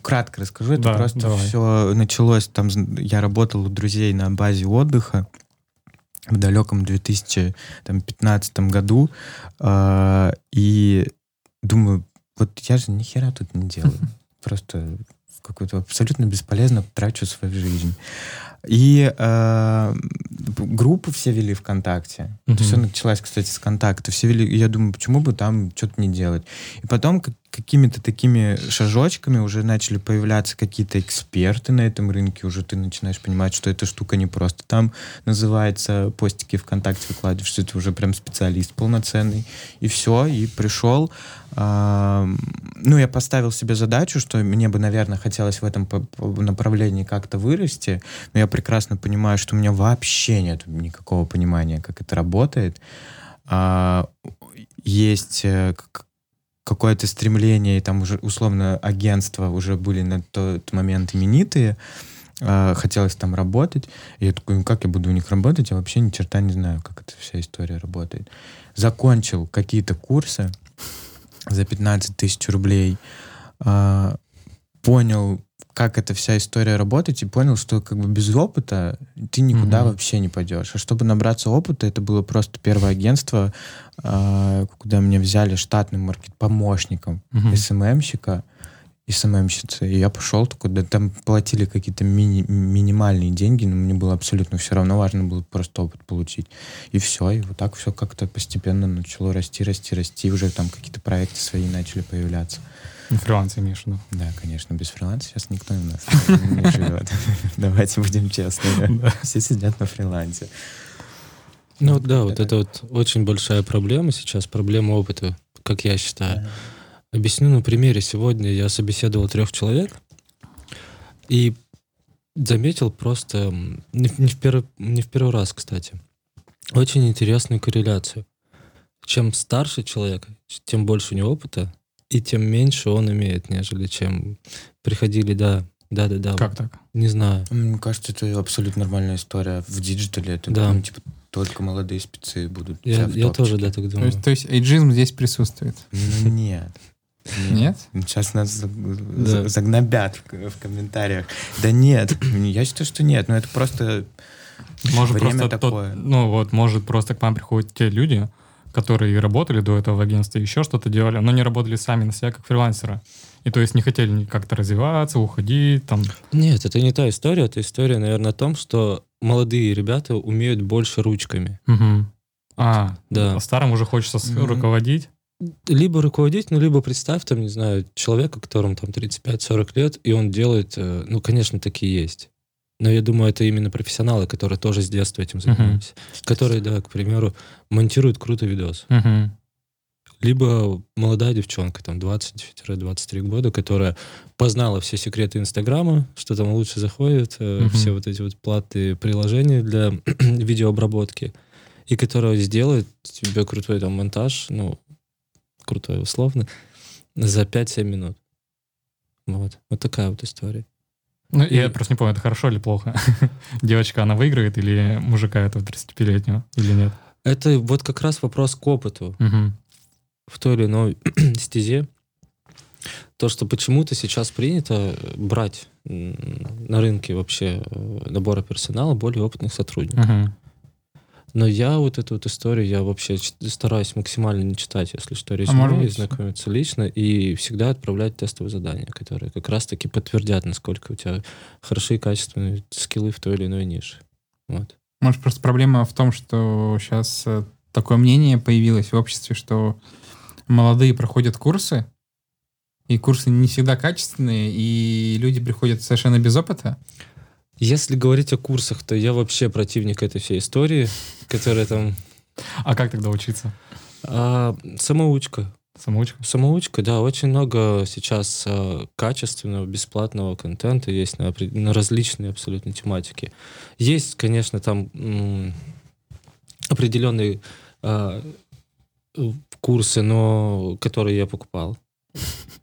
кратко расскажу. Это Да, просто давай. все началось. Там я работал у друзей на базе отдыха в далеком 2015 году. А, и думаю, вот я же ни хера тут не делаю. Просто какую-то абсолютно бесполезно трачу свою жизнь. И э, группы все вели ВКонтакте. Это Мгм. все началось, кстати, с контакта. Все вели, я думаю, почему бы там что-то не делать. И потом как- какими-то такими шажочками уже начали появляться какие-то эксперты на этом рынке. Уже ты начинаешь понимать, что эта штука не просто там называется постики ВКонтакте выкладываешь, что это уже прям специалист полноценный. И все, и пришел. Ну, я поставил себе задачу, что мне бы, наверное, хотелось в этом направлении как-то вырасти, но я прекрасно понимаю, что у меня вообще нет никакого понимания, как это работает. А, Есть э, какое-то стремление, и там уже условно агентства уже были на тот момент именитые, а, хотелось там работать. И я такой, ну как я буду у них работать? Я вообще ни черта не знаю, как эта вся история работает. Закончил какие-то курсы за 15 тысяч рублей, а, понял, как эта вся история работает, и понял, что как бы без опыта ты никуда Мгм. вообще не пойдешь. А чтобы набраться опыта, это было просто первое агентство, а, куда меня взяли штатным маркет помощником Мгм. СММщика, СММщицы. И я пошел такой, да там платили какие-то мини- минимальные деньги, но мне было абсолютно все равно, важно было просто опыт получить. И все, и вот так все как-то постепенно начало расти, расти, расти, уже там какие-то проекты свои начали появляться. Ну, Фриланс имеешь в виду. Да, конечно, без фриланса сейчас никто у нас не живет. Давайте будем честными. Да. Все сидят на фрилансе. Ну да, вот это вот очень большая проблема сейчас, проблема опыта, как я считаю. Объясню на примере. Сегодня я собеседовал трех человек и заметил просто, не, в- не в первый, не в первый раз, кстати, очень интересную корреляцию. Чем старше человек, тем больше у него опыта, и тем меньше он имеет, нежели чем приходили, да, да, да, да. Как так? Не знаю. Мне кажется, это абсолютно нормальная история. В digital е это Да. ну, типа только молодые спецы будут. Я, я тоже, да, так То думаю. есть, то есть эйджизм здесь присутствует. Нет. Нет? Сейчас нас Да. загнобят в, в комментариях. Да нет, я считаю, что нет. Но это просто Может Время просто тот- такое. ну вот, может просто к вам приходят те люди, которые работали до этого в агентстве, еще что-то делали, но не работали сами на себя как фрилансеры. И то есть не хотели как-то развиваться, уходить, там... Нет, это не та история. Это история, наверное, о том, что молодые ребята умеют больше ручками. Угу. А, Да. а старым уже хочется Мгм. руководить. Либо руководить, ну, либо представь, там, не знаю, человека, которому там 35-40 лет, и он делает, э, ну, конечно, такие есть. Но я думаю, это именно профессионалы, которые тоже с детства этим занимались. Которые, да, к примеру, монтируют круто видос. Мгм. Либо молодая девчонка, там, 20-23 года, которая познала все секреты Инстаграма, что там лучше заходит, Мгм. все вот эти вот платные приложения для видеообработки, и которая сделает тебе крутой там монтаж, ну, крутой условно, за 5-7 минут. Вот. Вот такая вот история. Ну, я И- просто не помню, это хорошо или плохо. Девочка, она выиграет или мужика этого 35-летнего, или нет? Это вот как раз вопрос к опыту. Мгм. в той или иной стезе, то, что почему-то сейчас принято брать м, на рынке вообще э, набора персонала более опытных сотрудников. Мгм. Но я вот эту вот историю, я вообще стараюсь максимально не читать, если что, А резюме, может и знакомиться лично, и всегда отправлять тестовые задания, которые как раз-таки подтвердят, насколько у тебя хорошие качественные скиллы в той или иной нише. Вот. Может, просто проблема в том, что сейчас такое мнение появилось в обществе, что молодые проходят курсы, и курсы не всегда качественные, и люди приходят совершенно без опыта. Если говорить о курсах, то я вообще противник этой всей истории, которая там А как тогда учиться? а, самоучка. Самоучка? Самоучка, да, очень много сейчас э, качественного, бесплатного контента есть на, на различные абсолютно тематики. Есть, конечно, там м, определенные э, курсы, но которые я покупал.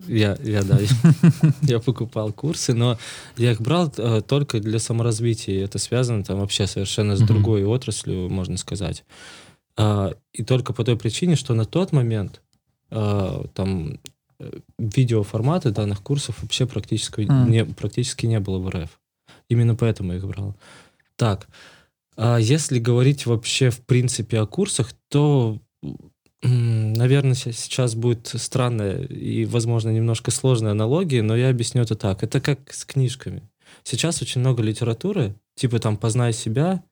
Я, я, да, я покупал курсы, но я их брал э, только для саморазвития. Это связано там вообще совершенно с Мгм. другой отраслью, можно сказать. А, и только по той причине, что на тот момент а, там э, видеоформаты данных курсов вообще практически, М. не, практически не было в РФ. Именно поэтому я их брал. Так, а если говорить вообще в принципе о курсах, то, наверное, се- сейчас будет странная и, возможно, немножко сложная аналогия, но я объясню это так. Это как с книжками. Сейчас очень много литературы, типа там «Познай себя»,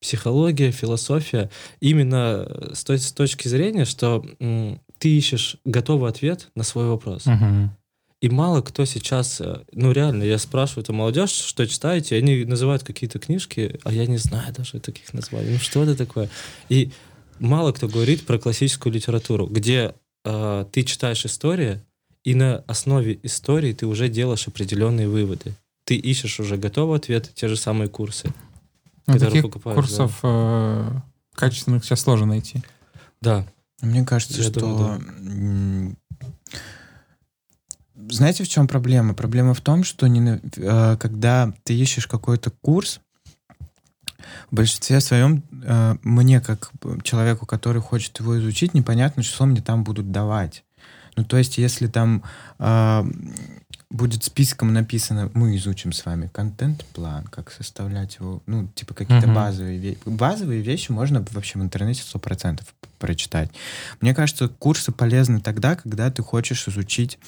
психология, философия, именно э, с той с точки зрения, что м, ты ищешь готовый ответ на свой вопрос. Мгм. И мало кто сейчас, э, ну реально, я спрашиваю эту молодежь, что читаете, они называют какие-то книжки, а я не знаю даже таких названий. Ну что это такое? И мало кто говорит про классическую литературу, где э, ты читаешь историю, и на основе истории ты уже делаешь определенные выводы. Ты ищешь уже готовый ответ, те же самые курсы. Ну, Которые таких покупаешь, курсов э, качественных сейчас сложно найти. Да, Мне кажется, Я что... думаю, м, Знаете, в чем проблема? Проблема в том, что не э, когда ты ищешь какой-то курс, в большинстве своем э, мне, как человеку, который хочет его изучить, непонятно, что мне там будут давать. Ну, то есть, если там э, будет списком написано, мы изучим с вами контент-план, как составлять его, ну, типа какие-то Мгм. базовые вещи. Базовые вещи можно вообще в интернете 100% прочитать. Мне кажется, курсы полезны тогда, когда ты хочешь изучить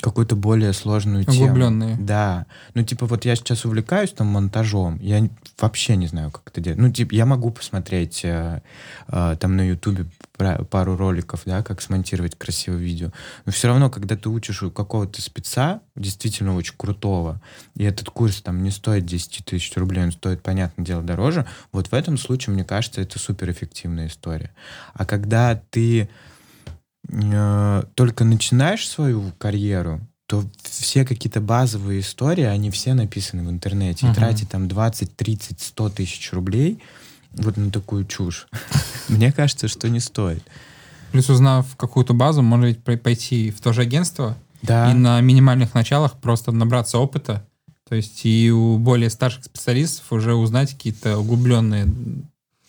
какую-то более сложную тему. Углубленные. Да. Ну, типа, вот я сейчас увлекаюсь там монтажом, я вообще не знаю, как это делать. Ну, типа, я могу посмотреть э, э, там на Ютубе пару роликов, да, как смонтировать красивое видео. Но все равно, когда ты учишь у какого-то спеца, действительно очень крутого, и этот курс там не стоит 10 тысяч рублей, он стоит, понятное дело, дороже, вот в этом случае, мне кажется, это суперэффективная история. А когда ты э, только начинаешь свою карьеру, то все какие-то базовые истории, они все написаны в интернете. И Мгм. тратить там 20, 30, 100 тысяч рублей вот на такую чушь, мне кажется, что не стоит. Плюс узнав какую-то базу, можно ведь пой- пойти в то же агентство Да, и на минимальных началах просто набраться опыта. То есть и у более старших специалистов уже узнать какие-то углубленные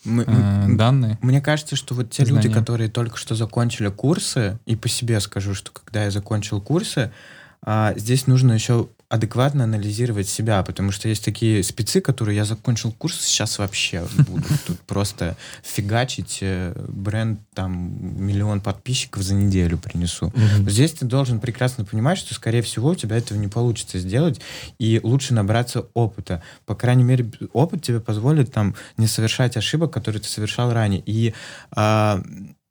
мы- э, данные. Мне кажется, что вот те люди, Знания. которые только что закончили курсы, и по себе скажу, что когда я закончил курсы, а, здесь нужно еще адекватно анализировать себя, потому что есть такие спецы, которые я закончил курс, сейчас вообще буду тут просто фигачить э, бренд, там, миллион подписчиков за неделю принесу. Здесь ты должен прекрасно понимать, что, скорее всего, у тебя этого не получится сделать, и лучше набраться опыта. По крайней мере, опыт тебе позволит там не совершать ошибок, которые ты совершал ранее. И а,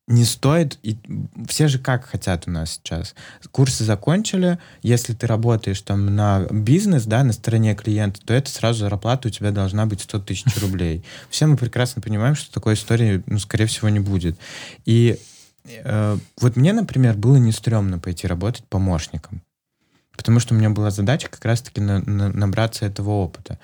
не стоит, и все же как хотят у нас сейчас. Курсы закончили, если ты работаешь там на бизнес, да, на стороне клиента, то это сразу зарплата у тебя должна быть 100 тысяч рублей. Все мы прекрасно понимаем, что такой истории, ну, скорее всего, не будет. И э, вот мне, например, было не стрёмно пойти работать помощником, потому что у меня была задача как раз-таки на- на- набраться этого опыта.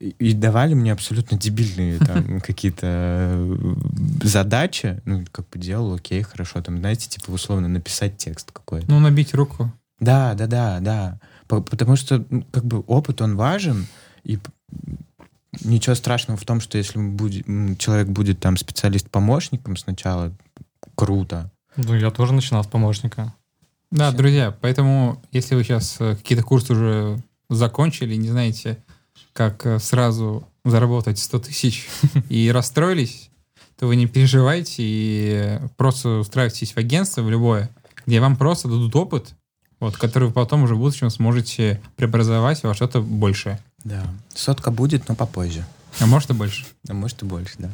И, давали мне абсолютно дебильные там какие-то э, задачи, ну, как бы делал, окей, хорошо, там, знаете, типа, условно, написать текст какой-то. Ну, набить руку. Да, да, да, да. По- Потому что, ну, как бы, опыт, он важен, и ничего страшного в том, что если м, человек будет там специалист-помощником сначала, круто. Ну, я тоже начинал с помощника. Да, Всё. друзья, поэтому, если вы сейчас какие-то курсы уже закончили, не знаете, как э, сразу заработать 100 тысяч и расстроились, то вы не переживайте и просто устраивайтесь в агентство, в любое, где вам просто дадут опыт, вот, который вы потом уже в будущем сможете преобразовать во что-то большее. Да. Сотка будет, но попозже. А может и больше. А может и больше, да.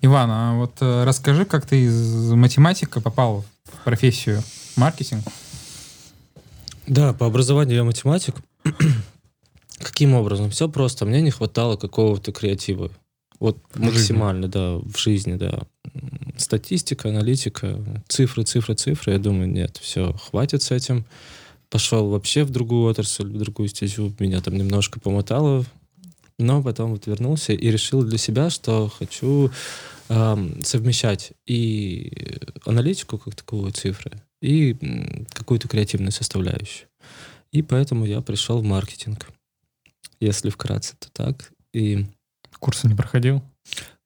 Иван, а вот э, расскажи, как ты из математика попал в профессию маркетинг? Да, по образованию я математик. Каким образом? Все просто. Мне не хватало какого-то креатива. Вот максимально, да, в жизни, да. Статистика, аналитика, цифры, цифры, цифры. Я думаю, нет, все, хватит с этим. Пошел вообще в другую отрасль, в другую стезю. Меня там немножко помотало. Но потом вот вернулся и решил для себя, что хочу ам, совмещать и аналитику как таковую, цифры, и какую-то креативную составляющую. И поэтому я пришел в маркетинг. Если вкратце, то так. И Курсы не проходил.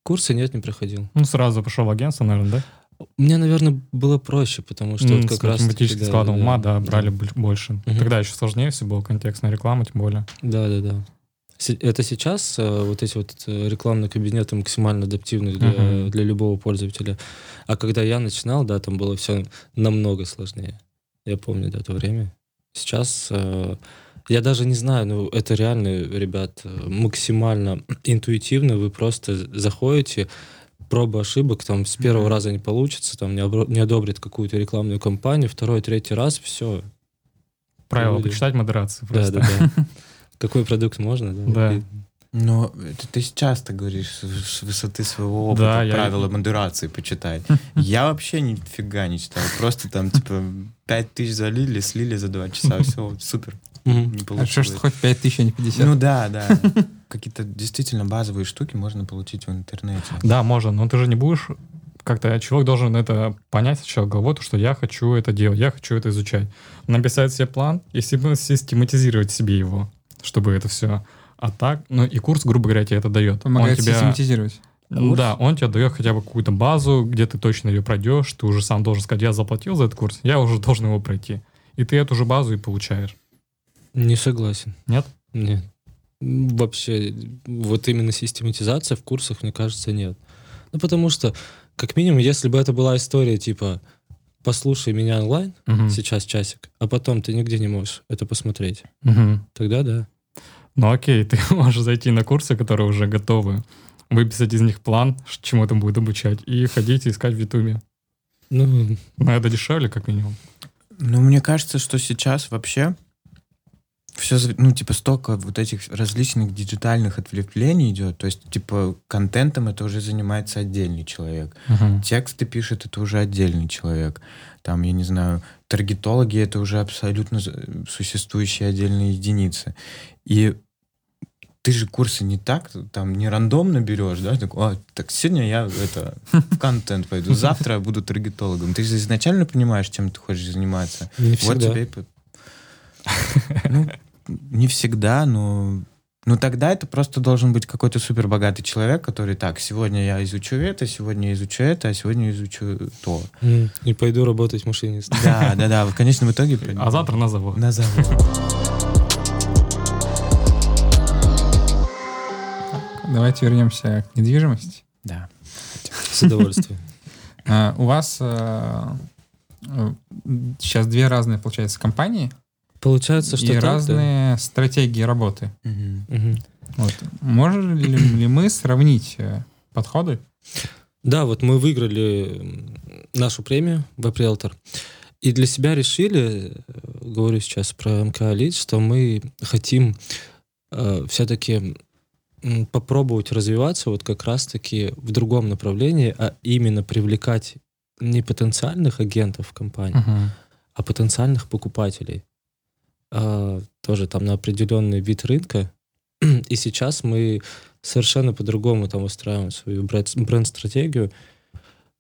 курсы нет, не проходил. Ну, сразу пошел в агентство, наверное, да? Мне, наверное, было проще, потому что М, вот с как раз... математическим складом ума, да, брали бл- больше. Мгм. Тогда еще сложнее все было, контекстная реклама, тем более. Да, да, да. Се- Это сейчас э, вот эти вот э, рекламные кабинеты максимально адаптивны для, Мгм. для любого пользователя. А когда я начинал, да, там было все намного сложнее. Я помню, да, то время. Сейчас э, я даже не знаю, ну это реально, ребят, э, максимально интуитивно. Вы просто заходите, проба ошибок, там с первого Мгм. раза не получится, там не, обро- не одобрит какую-то рекламную кампанию, второй, третий раз, все. Правила Люди. почитать модерации Да, просто. да, да. Какой продукт можно, да? Да. Но это ты часто говоришь с высоты своего опыта Да, я- правила модерации почитай. Я вообще нифига не читал. Просто там, типа, пять тысяч залили, слили за два часа. Все, супер. Мгм. Не А что получилось. хоть 5 тысяч, а не 50? Ну да, да. Какие-то действительно базовые штуки можно получить в интернете. Да, можно, но ты же не будешь как-то человек должен это понять сначала головой, то, что я хочу это делать, я хочу это изучать. Написать себе план и систематизировать себе его, чтобы это все. А так, ну и курс, грубо говоря, тебе это дает. Помогает он тебя, систематизировать. Ну Да, он тебе дает хотя бы какую-то базу, где ты точно ее пройдешь, ты уже сам должен сказать, я заплатил за этот курс, я уже должен его пройти. И ты эту же базу и получаешь. Не согласен. Нет? Нет. Вообще, вот именно систематизация в курсах, мне кажется, нет. Ну, потому что, как минимум, если бы это была история типа «послушай меня онлайн, Мгм. сейчас часик», а потом ты нигде не можешь это посмотреть, Мгм. тогда да. Ну окей, ты можешь зайти на курсы, которые уже готовы, выписать из них план, чему это будет обучать, и ходить и искать в Ютубе. Ну, Но это дешевле, как минимум. Ну, мне кажется, что сейчас вообще все, ну, типа, столько вот этих различных диджитальных отвлечений идет. То есть, типа, контентом это уже занимается отдельный человек. Мгм. Тексты пишет это уже отдельный человек. Там, я не знаю, таргетологи это уже абсолютно существующие отдельные единицы. И ты же курсы не так, там, не рандомно берешь, да, так, «А, так сегодня я это, в контент пойду, завтра я буду таргетологом. Ты же изначально понимаешь, чем ты хочешь заниматься. не Вот всегда. тебе и Ну, не всегда, но но тогда это просто должен быть какой-то супербогатый человек, который так, сегодня я изучу это, сегодня изучу это, а сегодня изучу то. И пойду работать машинистом. Да, да, да, в конечном итоге... А завтра на завод. На завод. Давайте вернемся к недвижимости. Да. С удовольствием. А, у вас э, э, сейчас две разные, получается, компании. Получается, что и так, да? разные стратегии работы. Мгм. Вот. Можем ли, мы сравнить э, подходы? Да, вот мы выиграли нашу премию Веб-риэлтор. И для себя решили, э, говорю сейчас про МК Лид, что мы хотим все-таки попробовать развиваться вот как раз-таки в другом направлении, а именно привлекать не потенциальных агентов в компании, а потенциальных покупателей. А, тоже там на определенный вид рынка. И сейчас мы совершенно по-другому там устраиваем свою бренд- бренд-стратегию.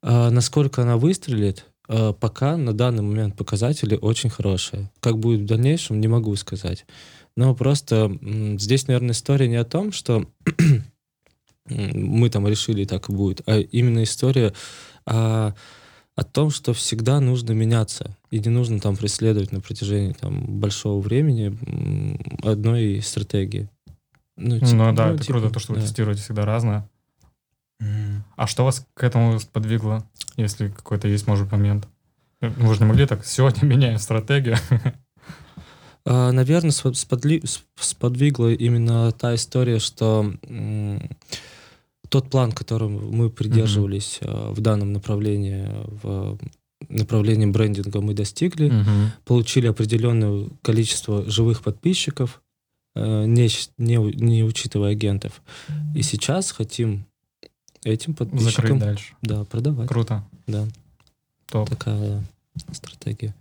А, насколько она выстрелит, а, пока на данный момент показатели очень хорошие. Как будет в дальнейшем, не могу сказать. Но просто здесь, наверное, история не о том, что мы там решили, так и будет, а именно история о, о том, что всегда нужно меняться. И не нужно там преследовать на протяжении там, большого времени одной стратегии. Ну, типа- Ну да, ну, это типа, круто, то, что вы да. тестируете всегда разное. А что вас к этому сподвигло, если какой-то есть, может, момент? Э, Вы же не могли так, сегодня меняем стратегию. А, Наверное, спод- сподли- с- сподвигла именно та история, что тот план, которым мы придерживались а, в данном направлении, в направлении брендинга мы достигли, получили определенное количество живых подписчиков, э, не, не, не учитывая агентов. И сейчас хотим этим Закрыть подписчикам дальше. да, продавать. Круто. Да, Топ. такая стратегия.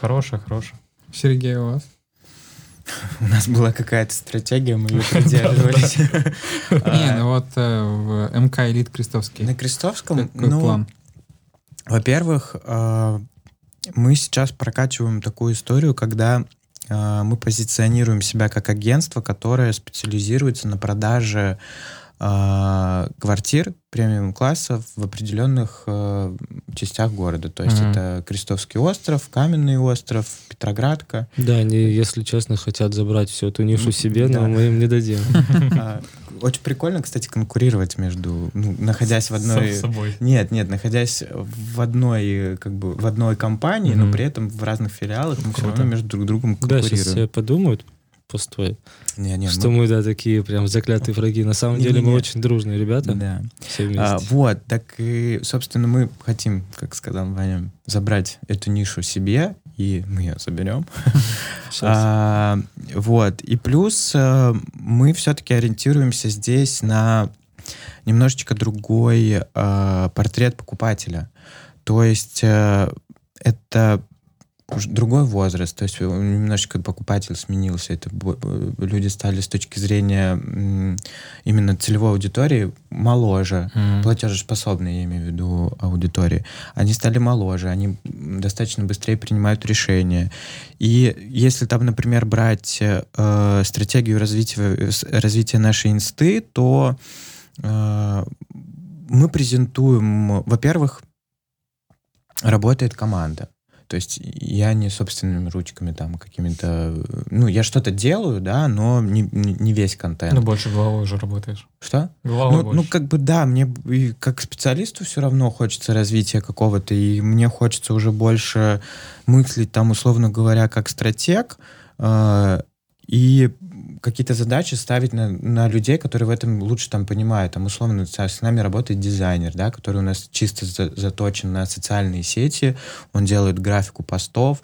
Хорошая, хорошая. Сергей, у вас? У нас была какая-то стратегия, мы ее придерживались. Не, ну вот э, в МК Элит Крестовский. На Крестовском, ну? Во-первых, э, мы сейчас прокачиваем такую историю, когда э, мы позиционируем себя как агентство, которое специализируется на продаже э, квартир премиум-класса в определенных э, частях города. То есть Мгм. это Крестовский остров, Каменный остров, Петроградка. Да, они, если честно, хотят забрать всю эту нишу Ну, себе, да. но мы им не дадим. А, Очень прикольно, кстати, конкурировать между, ну, находясь в одной... С собой. Нет, нет, находясь в одной, как бы, в одной компании, но Мгм. при этом в разных филиалах мы все равно между друг другом Да, сейчас конкурируем. все подумают, постой, Не, не, что мы- мы, да, такие прям заклятые враги. На самом деле мы Не-не-не. очень дружные ребята, Да. все А, вместе. вот, так и, собственно, мы хотим, как сказал Ваня, забрать эту нишу себе, и мы ее заберем. А, вот. И плюс э, мы все-таки ориентируемся здесь на немножечко другой э, портрет покупателя. То есть э, это другой возраст, то есть э, немножечко покупатель сменился. Это э, люди стали с точки зрения именно целевой аудитории моложе, Мгм. платежеспособные, я имею в виду, аудитории, они стали моложе, они достаточно быстрее принимают решения. И если там, например, брать э, стратегию развития, э, развития нашей инсты, то э, мы презентуем, во-первых, работает команда. То есть я не собственными ручками там какими-то... Ну, я что-то делаю, да, но не, не весь контент. Ну, больше головой уже работаешь. Что? Головой Ну, ну, больше. как бы да, мне как специалисту все равно хочется развития какого-то, и мне хочется уже больше мыслить там, условно говоря, как стратег, э, и какие-то задачи ставить на, на людей, которые в этом лучше там понимают. Там, условно, с с нами работает дизайнер, да, который у нас чисто за- заточен на социальные сети, он делает графику постов,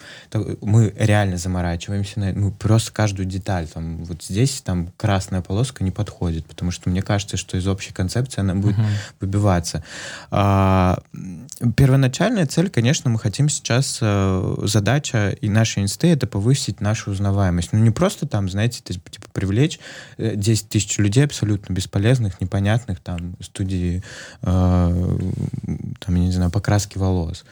мы реально заморачиваемся на ну, просто каждую деталь. Там, вот здесь там красная полоска не подходит, потому что мне кажется, что из общей концепции она будет Мгм. выбиваться. А, первоначальная цель, конечно, мы хотим сейчас, э, задача и нашей инсты — это повысить нашу узнаваемость. Ну, не просто там, знаете, ты, привлечь э, 10 тысяч людей абсолютно бесполезных, непонятных, там, студии, э, там, я не знаю, покраски волос.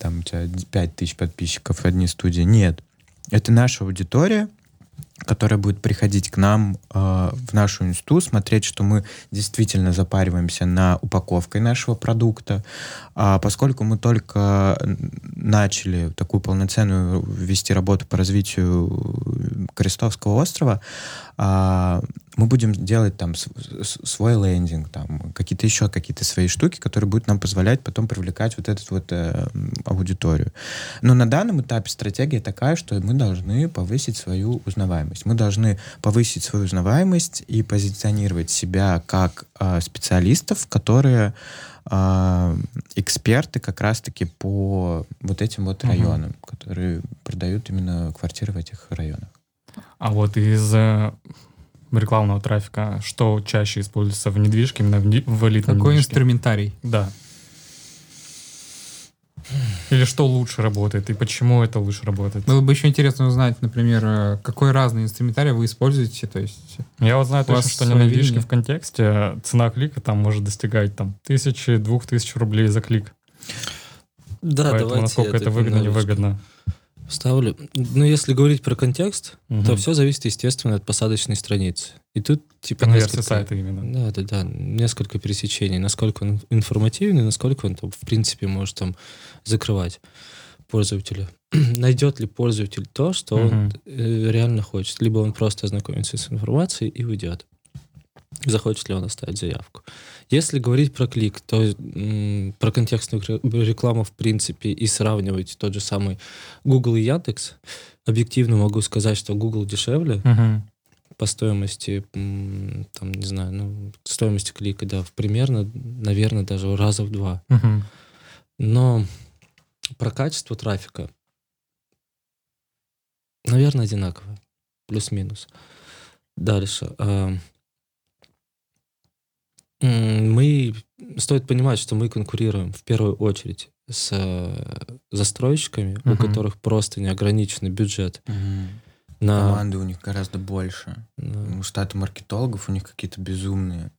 Там у тебя 5 тысяч подписчиков, одни студии. Нет. Это наша аудитория, которая будет приходить к нам э, в нашу инсту, смотреть, что мы действительно запариваемся на упаковкой нашего продукта. А поскольку мы только начали такую полноценную вести работу по развитию Крестовского острова, а, мы будем делать там свой лендинг, там какие-то еще какие-то свои штуки, которые будут нам позволять потом привлекать вот эту вот э, аудиторию. Но на данном этапе стратегия такая, что мы должны повысить свою узнаваемость. Мы должны повысить свою узнаваемость и позиционировать себя как э, специалистов, которые э, эксперты как раз-таки по вот этим вот Мгм. районам, которые продают именно квартиры в этих районах. А вот из э, рекламного трафика что чаще используется в недвижке, именно в, не- в элитной Какой недвижке? инструментарий? Да. Или что лучше работает, и почему это лучше работает? Было бы еще интересно узнать, например, э, какой разный инструментарий вы используете. То есть Я вот знаю точно, что видение? в контексте э, цена клика там может достигать там тысячи, двух тысяч рублей за клик. Да, Поэтому давайте насколько это выгодно, немножечко невыгодно. Вставлю. Ну, если говорить про контекст, то Мгм. все зависит, естественно, от посадочной страницы. И тут, типа, Конверсия несколько- сайта именно. Да, да, да. Несколько пересечений. Насколько он информативный, насколько он, там, в принципе, может там закрывать пользователя. Найдет ли пользователь то, что он Мгм. э, реально хочет. Либо он просто ознакомится с информацией и уйдет. Захочет ли он оставить заявку. Если говорить про клик, то м, про контекстную ре- рекламу в принципе и сравнивать тот же самый Google и Яндекс, объективно могу сказать, что Google дешевле, Мгм. по стоимости, м, там, не знаю, ну, стоимости клика, да, примерно, наверное, даже раза в два. Мгм. Но про качество трафика, наверное, одинаково. Плюс-минус. Дальше. Мы... Стоит понимать, что мы конкурируем в первую очередь с э, застройщиками, у Мгм. которых просто неограниченный бюджет на... Команды у них гораздо больше. Ну, штаты маркетологов у них какие-то безумные.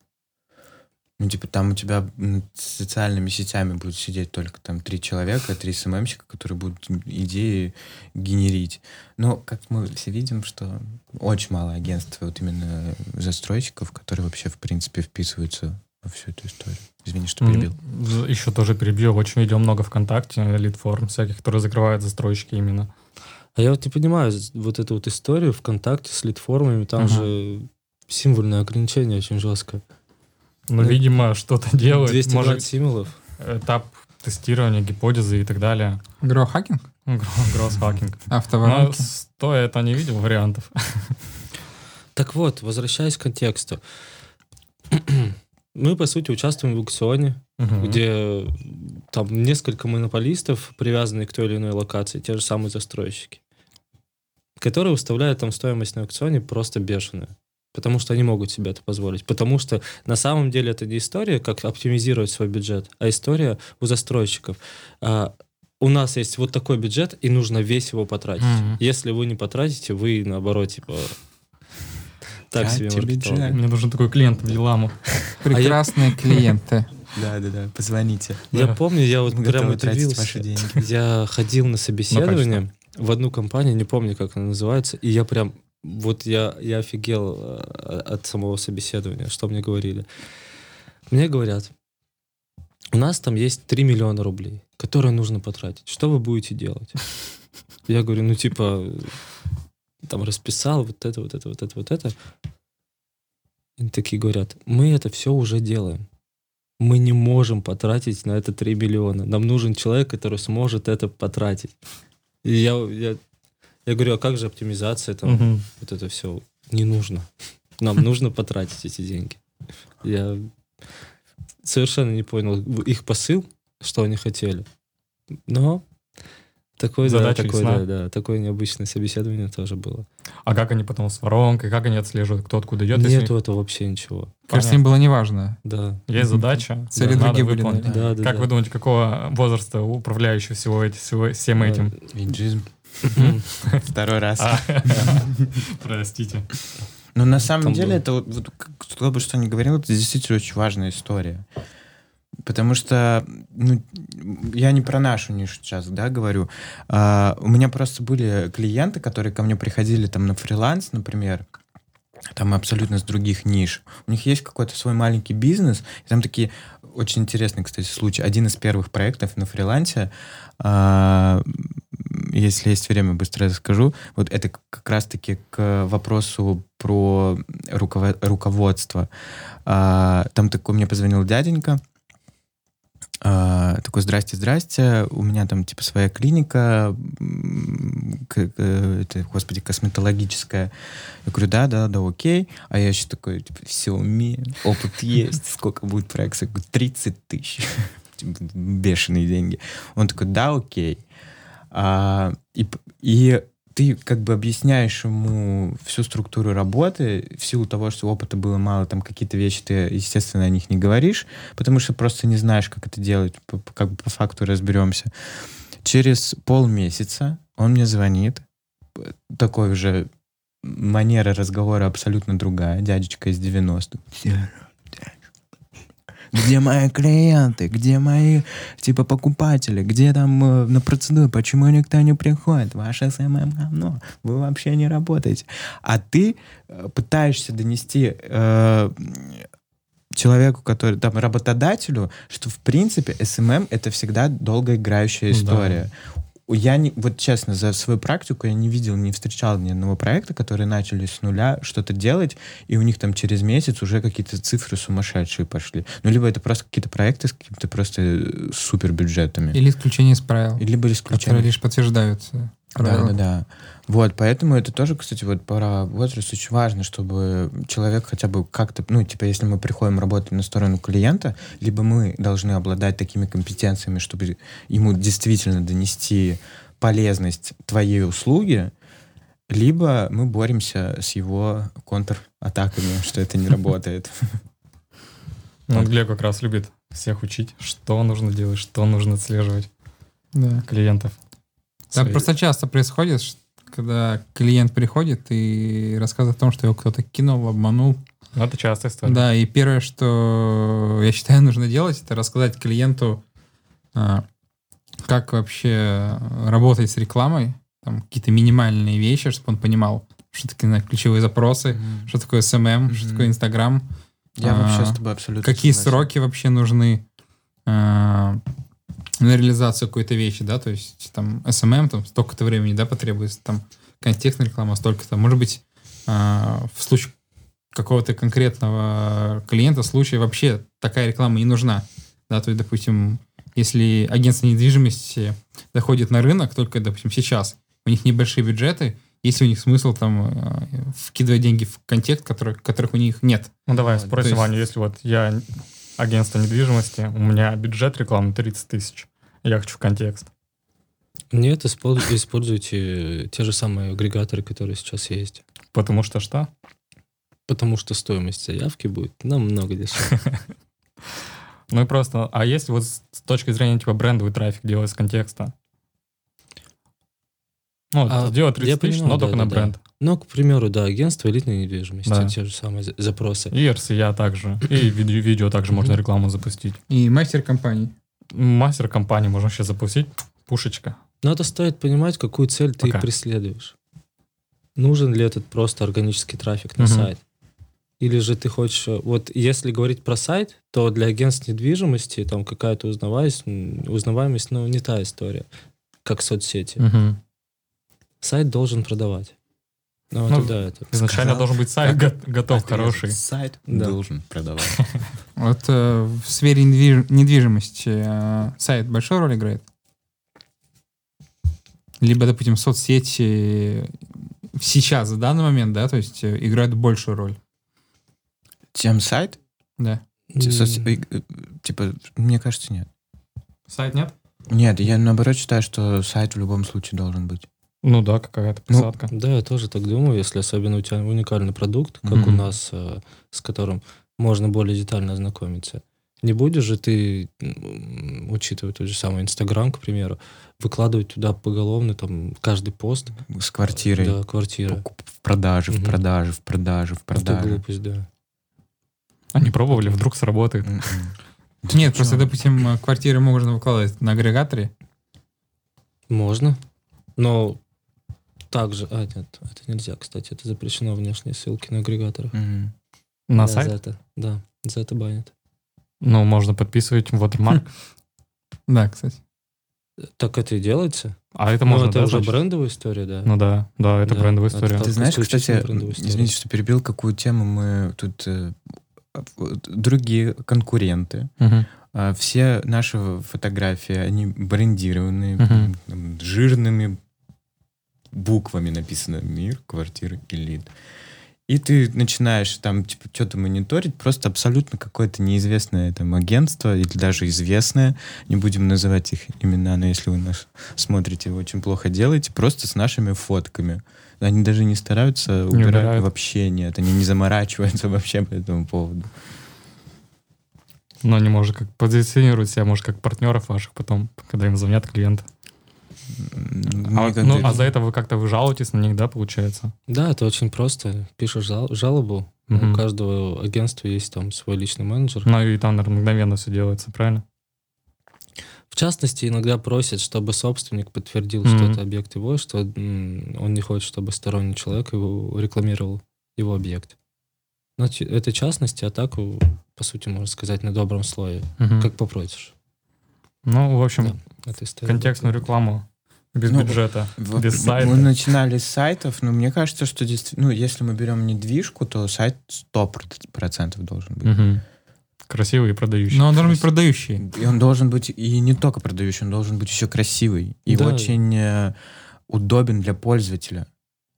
Ну, типа, там у тебя над социальными сетями будут сидеть только там три человека, три СММщика, которые будут идеи генерить. Но, как мы все видим, что очень мало агентств, вот именно застройщиков, которые вообще, в принципе, вписываются во всю эту историю. Извини, что перебил. Еще тоже перебью. Очень видел много ВКонтакте, лид-форм всяких, которые закрывают застройщики именно. А я вот не понимаю вот эту вот историю ВКонтакте с лид-формами, там Ага. же символьное ограничение очень жесткое. Но, Ну, видимо, что-то делают. 220 Может, символов. этап тестирования, гипотезы и так далее. гроу-хакинг? Гросс-хакинг. Но Автоворонки? стоя это не видел вариантов. Так вот, возвращаясь к контексту. Мы, по сути, участвуем в аукционе, Мгм. где там несколько монополистов, привязанные к той или иной локации, те же самые застройщики, которые выставляют там стоимость на аукционе просто бешеную. Потому что они могут себе это позволить. Потому что на самом деле это не история, как оптимизировать свой бюджет, а история у застройщиков. А, у нас есть вот такой бюджет, и нужно весь его потратить. Мгм. Если вы не потратите, вы наоборот, типа, так себе маркетолог. бюджет. Мне нужен такой клиент в Еламу. Прекрасные клиенты. Да, да, да. Позвоните. Я помню, я вот Мы прям удивился. Я ходил на собеседование в одну компанию, не помню, как она называется, и я прям, вот я, я офигел э, от самого собеседования, что мне говорили. Мне говорят, у нас там есть 3 миллиона рублей, которые нужно потратить. Что вы будете делать? Я говорю, ну типа, там расписал вот это, вот это, вот это, вот это. Они такие говорят, мы это все уже делаем. Мы не можем потратить на это 3 миллиона. Нам нужен человек, который сможет это потратить. И я, я, я говорю, а как же оптимизация, там, Мгм. вот это все? Не нужно. Нам нужно потратить эти деньги. Я совершенно не понял их посыл, что они хотели. Но такое, да, Задача такое, ясна. да, да, такое необычное собеседование тоже было. А как они потом с воронкой, как они отслеживают, кто откуда идет? если Нету этого вообще ничего. Кажется, им было неважно. Да. Есть задача, Цели надо другие были. Да, да, Как да. вы думаете, какого возраста управляющий всего, эти, всего всем этим? Иджизм. Второй раз. А, Простите. Но на самом деле это вот, кто бы что ни говорил, это действительно очень важная история. Потому что, ну, я не про нашу нишу сейчас, да, говорю. А, у меня просто были клиенты, которые ко мне приходили там на фриланс, например, там абсолютно с других ниш. У них есть какой-то свой маленький бизнес, и там такие очень интересный, кстати, случай. Один из первых проектов на фрилансе, если есть время, быстро расскажу. Вот это как раз-таки к вопросу про руково- руководство. А, там такой мне позвонил дяденька, а, такой, здрасте, здрасте, у меня там типа своя клиника, это, господи, косметологическая. Я говорю, да, да, да, окей. А я еще такой, типа, все умею, опыт есть, сколько будет проекта? Я говорю, 30 тысяч. Бешеные деньги. Он такой, да, окей. А, и, и ты как бы объясняешь ему всю структуру работы, в силу того, что опыта было мало, там какие-то вещи ты, естественно, о них не говоришь, потому что просто не знаешь, как это делать, П- п- как бы по факту разберемся. Через полмесяца он мне звонит, такой уже манера разговора абсолютно другая, дядечка из 90-х. Где мои клиенты? Где мои, типа, покупатели? Где там э, на процедуру? Почему никто не приходит? Ваше SMM говно. Вы вообще не работаете. А ты э, пытаешься донести э, человеку, который, там, работодателю, что, в принципе, SMM — это всегда долгоиграющая Да. Я не, вот честно, за свою практику я не видел, не встречал ни одного проекта, которые начали с нуля что-то делать, и у них там через месяц уже какие-то цифры сумасшедшие пошли. Ну, либо это просто какие-то проекты с какими-то просто э, супер бюджетами. Или исключение из правил, Либо которые исключение. лишь подтверждают э, Да, да, да. Вот, поэтому это тоже, кстати, вот пора возраст очень важно, чтобы человек хотя бы как-то, ну, типа, если мы приходим работать на сторону клиента, либо мы должны обладать такими компетенциями, чтобы ему действительно донести полезность твоей услуги, либо мы боремся с его контратаками, что это не работает. Ну, Глеб как раз любит всех учить, что нужно делать, что нужно отслеживать Да. клиентов. Там Свои- просто часто происходит, когда клиент приходит и рассказывает о том, что его кто-то кинул, обманул. Ну, это частая история. Да, и первое, что я считаю нужно делать, это рассказать клиенту, а, как вообще работать с рекламой, там какие-то минимальные вещи, чтобы он понимал, что такое не знаю, ключевые запросы, что такое SMM, что Мгм. такое Инстаграм, Я А, вообще с тобой абсолютно какие согласен. сроки вообще нужны а, на реализацию какой-то вещи, да, то есть там SMM, там столько-то времени, да, потребуется, там контекстная реклама столько-то. Может быть, а, в случае какого-то конкретного клиента случая вообще такая реклама не нужна, да, то есть, допустим, если агентство недвижимости заходит на рынок только, допустим, сейчас, у них небольшие бюджеты, есть ли у них смысл там э, вкидывать деньги в контекст, который, которых у них нет. Ну, давай спросим есть- Ваню, если вот я агентство недвижимости, у меня бюджет рекламы 30 тысяч, я хочу контекст. Нет, испол- используйте те же самые агрегаторы, которые сейчас есть. Потому что что? Потому что стоимость заявки будет намного дешевле. Ну и просто, а если вот с точки зрения типа брендовый трафик делать с контекста? Ну, А, делать я 30 тысяч, понимаю, но только да, на да, бренд. Ну, к примеру, да, агентство элитной недвижимости, Да. те же самые за- запросы. И RCA также. И видео, видео также можно рекламу запустить. И мастер компании. Мастер компании можно сейчас запустить. Пушечка. Надо стоит понимать, какую цель ты Пока. преследуешь. Нужен ли этот просто органический трафик на сайт? Или же ты хочешь... э, Вот если говорить про сайт, то для агентств недвижимости там какая-то узнаваемость, узнаваемость, ну, не та история, как соцсети. Сайт должен продавать. Ну, Ну, тогда это... Изначально Сказал, должен быть сайт как го- готов, Отрезать. хороший. Сайт Да. должен продавать. Вот э, в сфере недвиж- недвижимости э, сайт большую роль играет? Либо, допустим, соцсети сейчас, в данный момент, да, то есть э, играют большую роль. Чем сайт? Да. Соц- э, Типа, мне кажется, нет. Сайт нет? Нет, я наоборот считаю, что сайт в любом случае должен быть. Ну да, какая-то Ну, посадка. Да, я тоже так думаю, если особенно у тебя уникальный продукт, как у Мгм. нас, э, с которым можно более детально ознакомиться. Не будешь же ты, учитывая тот же самый Инстаграм, к примеру, выкладывать туда поголовно там каждый пост. С квартирой. Да, квартира. Покуп- В продаже, в Мгм. продаже, в продаже, в Это продаже. глупость, да. А не пробовали, вдруг сработает. М-м. Нет, просто, допустим, квартиры можно выкладывать на агрегаторе. Можно, но также... А, нет, это нельзя, кстати. Это запрещено внешние ссылки на агрегаторах. Мгм. На Да, сайт? За это, да, за это банят. Ну, можно подписывать watermark. Да, кстати. Так это и делается. А это Ну, можно, это да, уже значит? брендовая история, да. Ну да, да, это Да, брендовая это история. Ты знаешь, кстати, извините, что перебил, какую тему мы тут... э, Другие конкуренты, а, все наши фотографии, они там, жирными буквами написано «Мир, квартира, элит». И ты начинаешь там типа что-то мониторить, просто абсолютно какое-то неизвестное там агентство или даже известное, не будем называть их имена, но если вы нас смотрите, вы очень плохо делаете, просто с нашими фотками. Они даже не стараются Не убирать убирают. вообще, нет, они не заморачиваются вообще по этому поводу. Но они, может, как позиционируют себя, может, как партнеров ваших потом, когда им звонят клиенты. А, ну, а за это вы как-то вы жалуетесь на них, да, получается? Да, это очень просто. Пишешь жал- жалобу. Мгм. У каждого агентства есть там свой личный менеджер. Ну и там, наверное, мгновенно все делается, правильно? В частности, иногда просят, чтобы собственник подтвердил, Мгм. что это объект его, что он не хочет, чтобы сторонний человек его рекламировал его объект. Но ч- это частности, а так, по сути, можно сказать, на добром слое. Мгм. Как попросишь. Ну, в общем, Да, контекстную рекламу без Ну, бюджета, В- без сайта. Мы начинали с сайтов, но мне кажется, что действительно, ну, если мы берем недвижку, то сайт 100% должен быть. Мгм. Красивый и продающий. Но он должен быть продающий. И он должен быть и не только продающий, он должен быть еще красивый и Да. очень э, удобен для пользователя.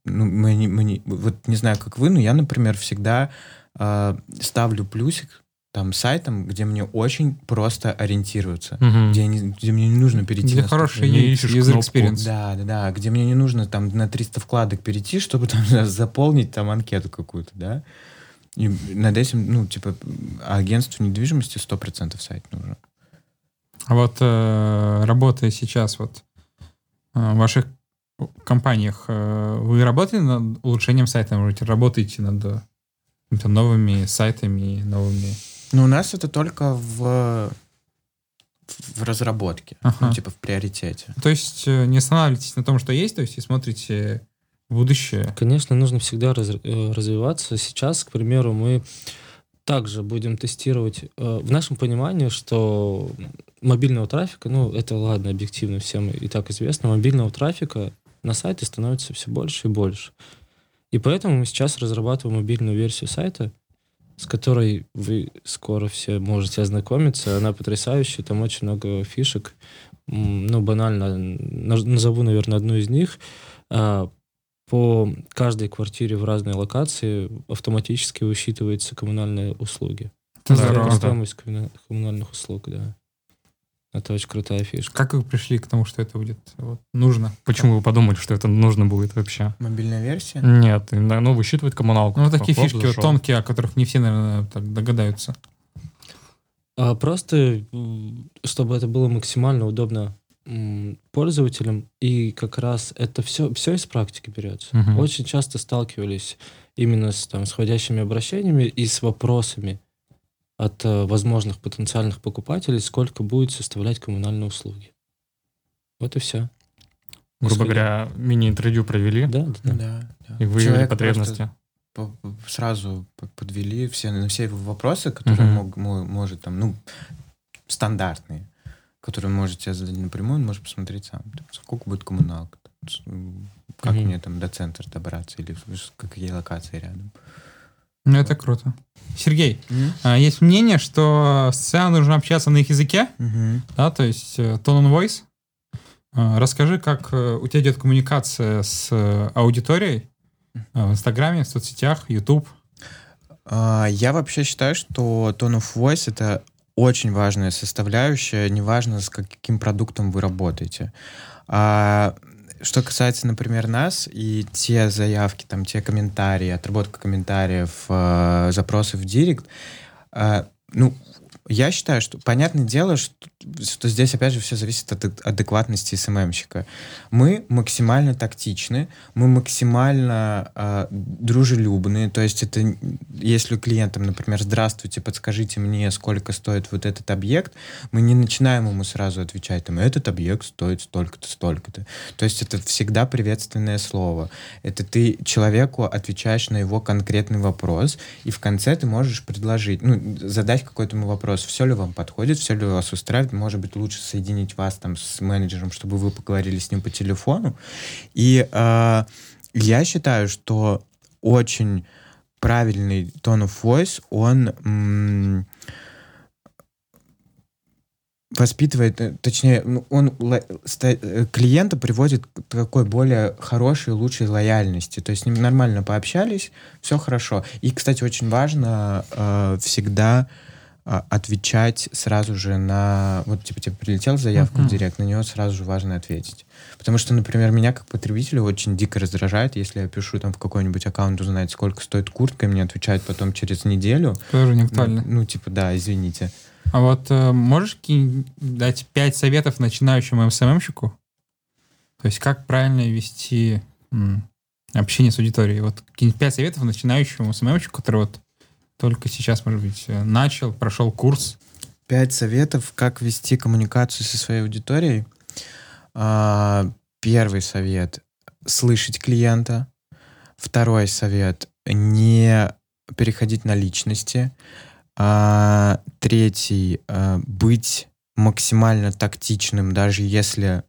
Ну, мы не, мы не- вот не знаю, как вы, но я, например, всегда э, ставлю плюсик там сайтам, где мне очень просто ориентироваться, Мгм. где, не- где мне не нужно перейти Для на ищешь user experience. Да, да, да, где мне не нужно там на 300 вкладок перейти, чтобы там заполнить там анкету какую-то, да. И над этим, ну, типа, агентству недвижимости 100% сайт нужен. А вот э, работая сейчас вот э, в ваших компаниях, э, вы работаете над улучшением сайта? Может, работаете над э, новыми сайтами, новыми... Но у нас это только в, в разработке, Ага. ну, типа в приоритете. То есть э, не останавливаетесь на том, что есть, то есть и смотрите будущее. Конечно, нужно всегда раз- э, развиваться. Сейчас, к примеру, мы также будем тестировать э, в нашем понимании, что мобильного трафика, ну, это ладно, объективно всем и так известно, мобильного трафика на сайте становится все больше и больше. И поэтому мы сейчас разрабатываем мобильную версию сайта, с которой вы скоро все можете ознакомиться. Она потрясающая, там очень много фишек. Ну, банально, наз- назову, наверное, одну из них. А, По каждой квартире в разной локации автоматически высчитываются коммунальные услуги. Здорово. Стоимость коммуна- коммунальных услуг, да. Это очень крутая фишка. Как вы пришли к тому, что это будет вот, нужно? Почему вы подумали, что это нужно будет вообще? Мобильная версия? Нет, именно, ну, высчитывать коммуналку. Ну, вот такие фишки вот зашел. тонкие, о которых не все, наверное, так догадаются. А просто, чтобы это было максимально удобно пользователям, и как раз это все, все из практики берется. Мгм. Очень часто сталкивались именно с, там, с входящими обращениями и с вопросами от э, возможных потенциальных покупателей, сколько будет составлять коммунальные услуги. Вот и все. Грубо говоря, мини-интервью провели Да, да, да. Да, да. и выявили Человек потребности. по- сразу по- подвели все, на все вопросы, которые Мгм. мог, мо- может там, ну, стандартные, которые он может тебе задать напрямую, он может посмотреть сам. Сколько будет коммуналка? Как Мгм. мне там до центра добраться? Или какие локации рядом? Ну, это круто. Сергей, а, есть мнение, что сцена нужно общаться на их языке, Мгм. да, то есть э, tone on voice. А, Расскажи, как э, у тебя идет коммуникация с э, аудиторией э, в Инстаграме, в соцсетях, YouTube. А, Я вообще считаю, что tone of voice — это очень важная составляющая, неважно, с каким продуктом вы работаете. А, Что касается, например, нас и те заявки, там, те комментарии, отработка комментариев, э, запросы в директ, э, ну, я считаю, что понятное дело, что, что здесь, опять же, все зависит от ад- адекватности СММщика. Мы максимально тактичны, мы максимально э, дружелюбные. То есть это если клиентам, например, здравствуйте, подскажите мне, сколько стоит вот этот объект, мы не начинаем ему сразу отвечать, там, этот объект стоит столько-то, столько-то. То есть это всегда приветственное слово. Это ты человеку отвечаешь на его конкретный вопрос, и в конце ты можешь предложить, ну, задать какой-то ему вопрос. Вопрос, все ли вам подходит, все ли вас устраивает. Может быть, лучше соединить вас там с менеджером, чтобы вы поговорили с ним по телефону. И э, я считаю, что очень правильный tone of voice, он воспитывает, э, точнее, ну, он э, клиента приводит к такой более хорошей, лучшей лояльности. То есть с ним нормально пообщались, все хорошо. И, кстати, очень важно э, всегда отвечать сразу же на... Вот, типа, тебе прилетела заявка Мгм. в директ, на нее сразу же важно ответить. Потому что, например, меня как потребителя очень дико раздражает, если я пишу там в какой-нибудь аккаунт узнать, сколько стоит куртка, и мне отвечают потом через неделю. Тоже не Ну, актуально. ну, типа, да, извините. А вот э, можешь дать пять советов начинающему СММщику? То есть как правильно вести м, общение с аудиторией? Вот какие-нибудь пять советов начинающему СММщику, который вот только сейчас, может быть, э, начал, прошел курс. Пять советов, как вести коммуникацию со своей аудиторией. А, Первый совет — слышать клиента. Второй совет — не переходить на личности. А, Третий — быть максимально тактичным, даже если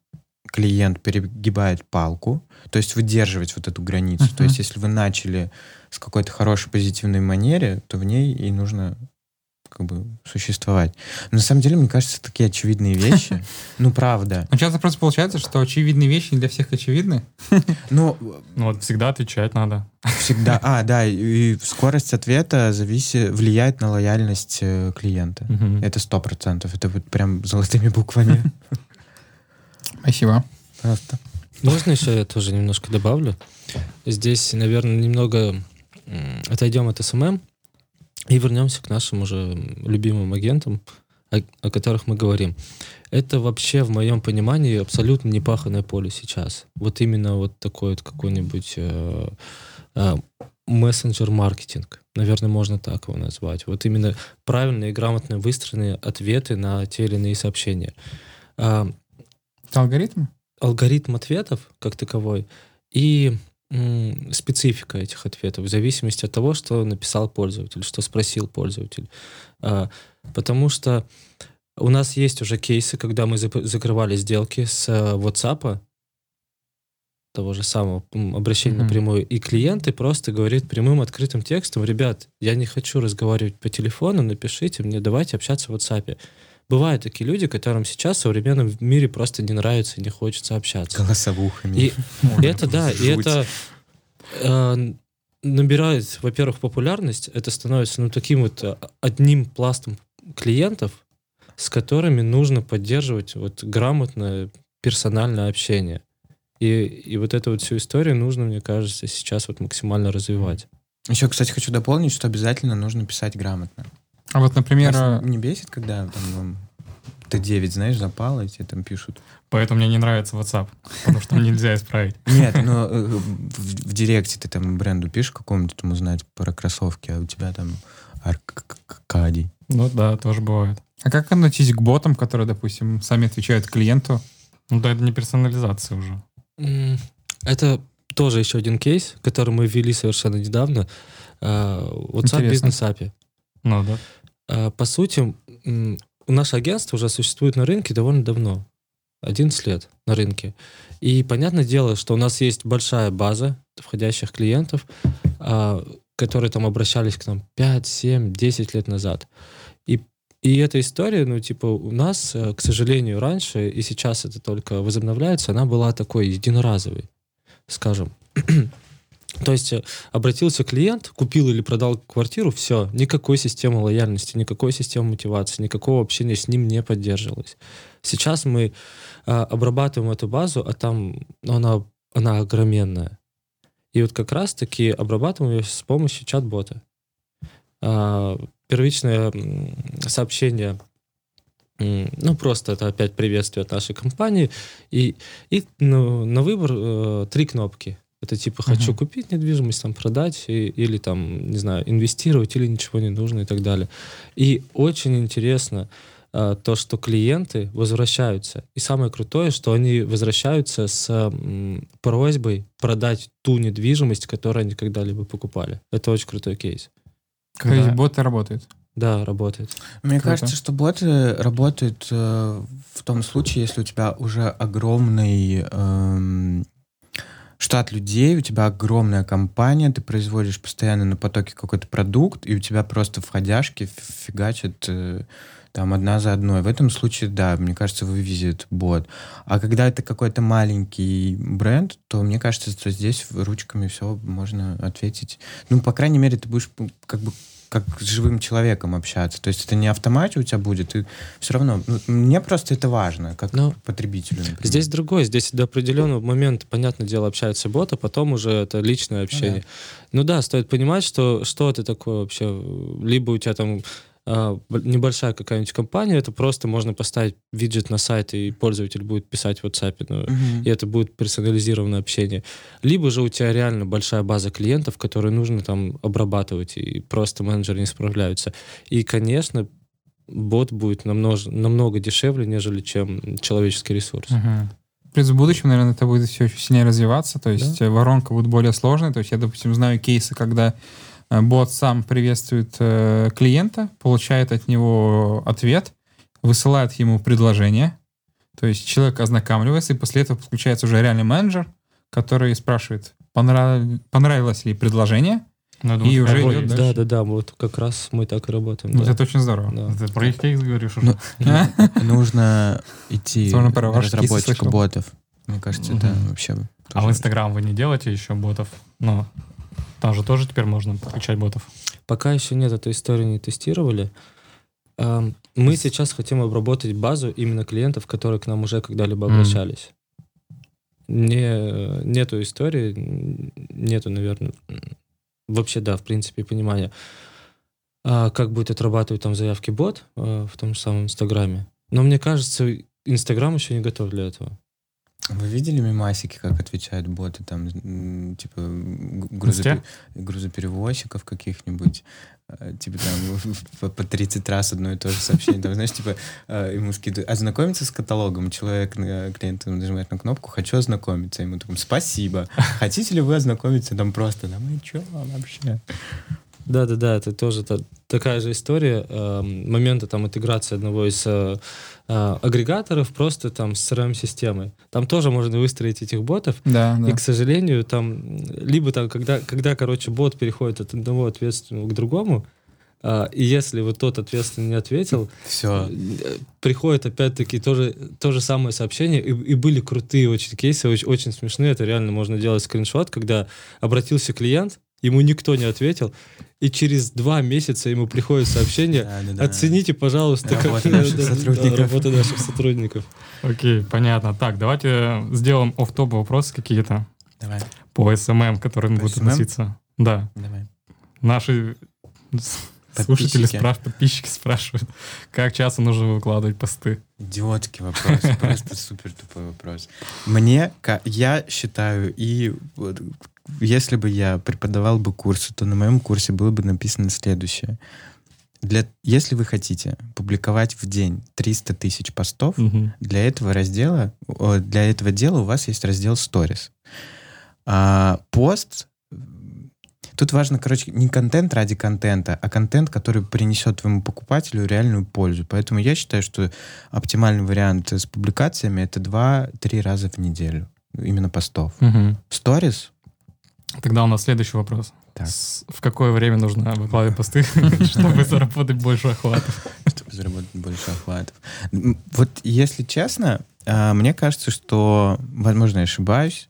клиент перегибает палку, то есть выдерживать вот эту границу. То Мгм. есть если вы начали с какой-то хорошей позитивной манере, то в ней и нужно как бы существовать. Но на самом деле, мне кажется, такие очевидные вещи. Ну, правда. Но часто просто получается, что очевидные вещи не для всех очевидны. Ну, Ну вот всегда отвечать надо. всегда... А, да, и скорость ответа зависит, влияет на лояльность э, клиента. Мгм. Это сто процентов. Это вот прям золотыми буквами. Спасибо. Просто. Можно еще я тоже немножко добавлю? Здесь, наверное, немного отойдем от SMM и вернемся к нашим уже любимым агентам, о, о которых мы говорим. Это вообще, в моем понимании, абсолютно непаханное поле сейчас. Вот именно вот такой вот какой-нибудь э, э, мессенджер-маркетинг. Наверное, можно так его назвать. Вот именно правильные и грамотно выстроенные ответы на те или иные сообщения. Это алгоритм? алгоритм ответов как таковой и специфика этих ответов в зависимости от того, что написал пользователь, что спросил пользователь. А, потому что у нас есть уже кейсы, когда мы закрывали сделки с э, WhatsApp, того же самого обращения Мгм. напрямую, и клиенты просто говорят прямым открытым текстом, ребят, я не хочу разговаривать по телефону, напишите мне, давайте общаться в WhatsApp. Бывают такие люди, которым сейчас в современном мире просто не нравится и не хочется общаться. Голосовухами. И это да, и Жуть. это э, набирает, во-первых, популярность, это становится ну, таким вот э, одним пластом клиентов, с которыми нужно поддерживать вот грамотное персональное общение. И, и вот эту вот всю историю нужно, мне кажется, сейчас вот максимально развивать. Еще, кстати, хочу дополнить, что обязательно нужно писать грамотно. А вот, например, Вас не бесит, когда там вам Т9, знаешь, запало, и тебе там пишут. Поэтому мне не нравится WhatsApp, потому что нельзя исправить. Нет, но э, в, в директе ты там бренду пишешь какому-то там узнать про кроссовки, а у тебя там Аркадий. Ну да, тоже бывает. а как относитесь к ботам, которые, допустим, сами отвечают клиенту? Ну да, это не персонализация уже. Это тоже еще один кейс, который мы ввели совершенно недавно. А, WhatsApp Интересно. Business API. Ну да. А, По сути, наше агентство уже существует на рынке довольно давно. 11 лет на рынке. И понятное дело, что у нас есть большая база входящих клиентов, а, которые там обращались к нам 5, 7, 10 лет назад. И, и эта история, ну, типа, у нас, э, к сожалению, раньше, и сейчас это только возобновляется, она была такой единоразовой, скажем. То есть э, обратился клиент, купил или продал квартиру, все, никакой системы лояльности, никакой системы мотивации, никакого общения с ним не поддерживалось. Сейчас мы а, обрабатываем эту базу, а там она, она огроменная. И вот как раз-таки обрабатываем ее с помощью чат-бота. А, первичное сообщение, ну просто это опять приветствие от нашей компании, и, и ну, на выбор э, три кнопки. Это типа хочу Мгм. купить недвижимость, там продать, и- или там, не знаю, инвестировать, или ничего не нужно и так далее. И очень интересно а, то, что клиенты возвращаются. И самое крутое, что они возвращаются с м, просьбой продать ту недвижимость, которую они когда-либо покупали. Это очень крутой кейс. Есть Когда, боты работают. Да, работает. Мне Круто. кажется, что боты работают э, в том случае, если у тебя уже огромный эм, штат людей, у тебя огромная компания, ты производишь постоянно на потоке какой-то продукт, и у тебя просто входяшки фигачат э, там одна за одной. В этом случае, да, мне кажется, вывезет бот. А когда это какой-то маленький бренд, то мне кажется, что здесь ручками все можно ответить. Ну, по крайней мере, ты будешь как бы как с живым человеком общаться. То есть это не автомате у тебя будет, и все равно. ну, мне просто это важно, как Ну, потребителю. например. Здесь другое, здесь до определенного момента, понятное дело, общается бот, а потом уже это личное общение. Ну да, стоит понимать, что что это такое вообще. Либо у тебя там небольшая какая-нибудь компания, это просто можно поставить виджет на сайт, и пользователь будет писать в WhatsApp, ну, Мгм. и это будет персонализированное общение. Либо же у тебя реально большая база клиентов, которые нужно там обрабатывать, и просто менеджеры не справляются. И, конечно, бот будет намного, намного дешевле, нежели чем человеческий ресурс. Мгм. Плюс в будущем, наверное, это будет все очень сильнее развиваться, то есть э, воронка будет более сложной. То есть я, допустим, знаю кейсы, когда бот сам приветствует э, клиента, получает от него ответ, высылает ему предложение, то есть человек ознакомливается, и после этого подключается уже реальный менеджер, который спрашивает, «Понрав- понравилось ли предложение, Ну, И уже идет дальше. Да, да, да, вот как раз мы так и работаем. вот да. это очень здорово. Да. Ты про их кейс говоришь уже? Ну, Нужно идти разработчика слышал. ботов. Мне кажется, это вообще... А в Инстаграм вы не делаете еще ботов? Ну, там же тоже теперь можно подключать ботов. Пока еще нет, эту историю не тестировали. Ам, Мы сейчас хотим обработать базу именно клиентов, которые к нам уже когда-либо обращались. Не, нету истории, нету, наверное, вообще, да, в принципе, понимания, а, как будет отрабатывать там заявки бот а, в том же самом Инстаграме. Но мне кажется, Инстаграм еще не готов для этого. Вы видели мимасики, как отвечают боты, там, типа, г- грузопе- грузоперевозчиков каких-нибудь, э, типа, там, по, по 30 раз одно и то же сообщение, там, знаешь, типа, э, ему скидывают, ознакомиться с каталогом, человек, э, клиент нажимает на кнопку, хочу ознакомиться, ему таком, спасибо, хотите ли вы ознакомиться, там, просто, да мы чё вообще? Да-да-да, это тоже та- такая же история. эм, Момента там интеграции одного из э, э, агрегаторов просто там с CRM-системой. Там тоже можно выстроить этих ботов. Да, да. И, к сожалению, там либо там, когда, когда, короче, бот переходит от одного ответственного к другому, а, и если вот тот ответственный не ответил, Все. э, приходит опять-таки тоже, то же самое сообщение, и, и были крутые очень кейсы, очень, очень смешные, это реально можно делать скриншот, когда обратился клиент, ему никто не ответил, и через два месяца ему приходит сообщение, оцените, пожалуйста, как- Работа наших да, да, да, сотрудников. работа наших сотрудников. Окей, понятно. Так, давайте сделаем офф-топ вопросы какие-то Давай, по SMM, к которым По будут SMM? относиться. Да. давай. Наши слушатели Подписчики. спрашивают, подписчики спрашивают, как часто нужно выкладывать посты. Идиотский вопрос, просто супер тупой вопрос. Мне, я считаю, и если бы я преподавал бы курсы, то на моем курсе было бы написано следующее. Для, если вы хотите публиковать в день 300 тысяч постов, Мгм. для этого раздела, для этого дела у вас есть раздел Stories. А, пост, тут важно, короче, не контент ради контента, а контент, который принесет твоему покупателю реальную пользу. Поэтому я считаю, что оптимальный вариант с публикациями это 2-3 раза в неделю. Именно постов. Мгм. Stories Тогда у нас следующий вопрос. Так. С- В какое время нужно выкладывать посты, чтобы заработать больше охватов? чтобы заработать больше охватов. Вот если честно, а, мне кажется, что, возможно, я ошибаюсь,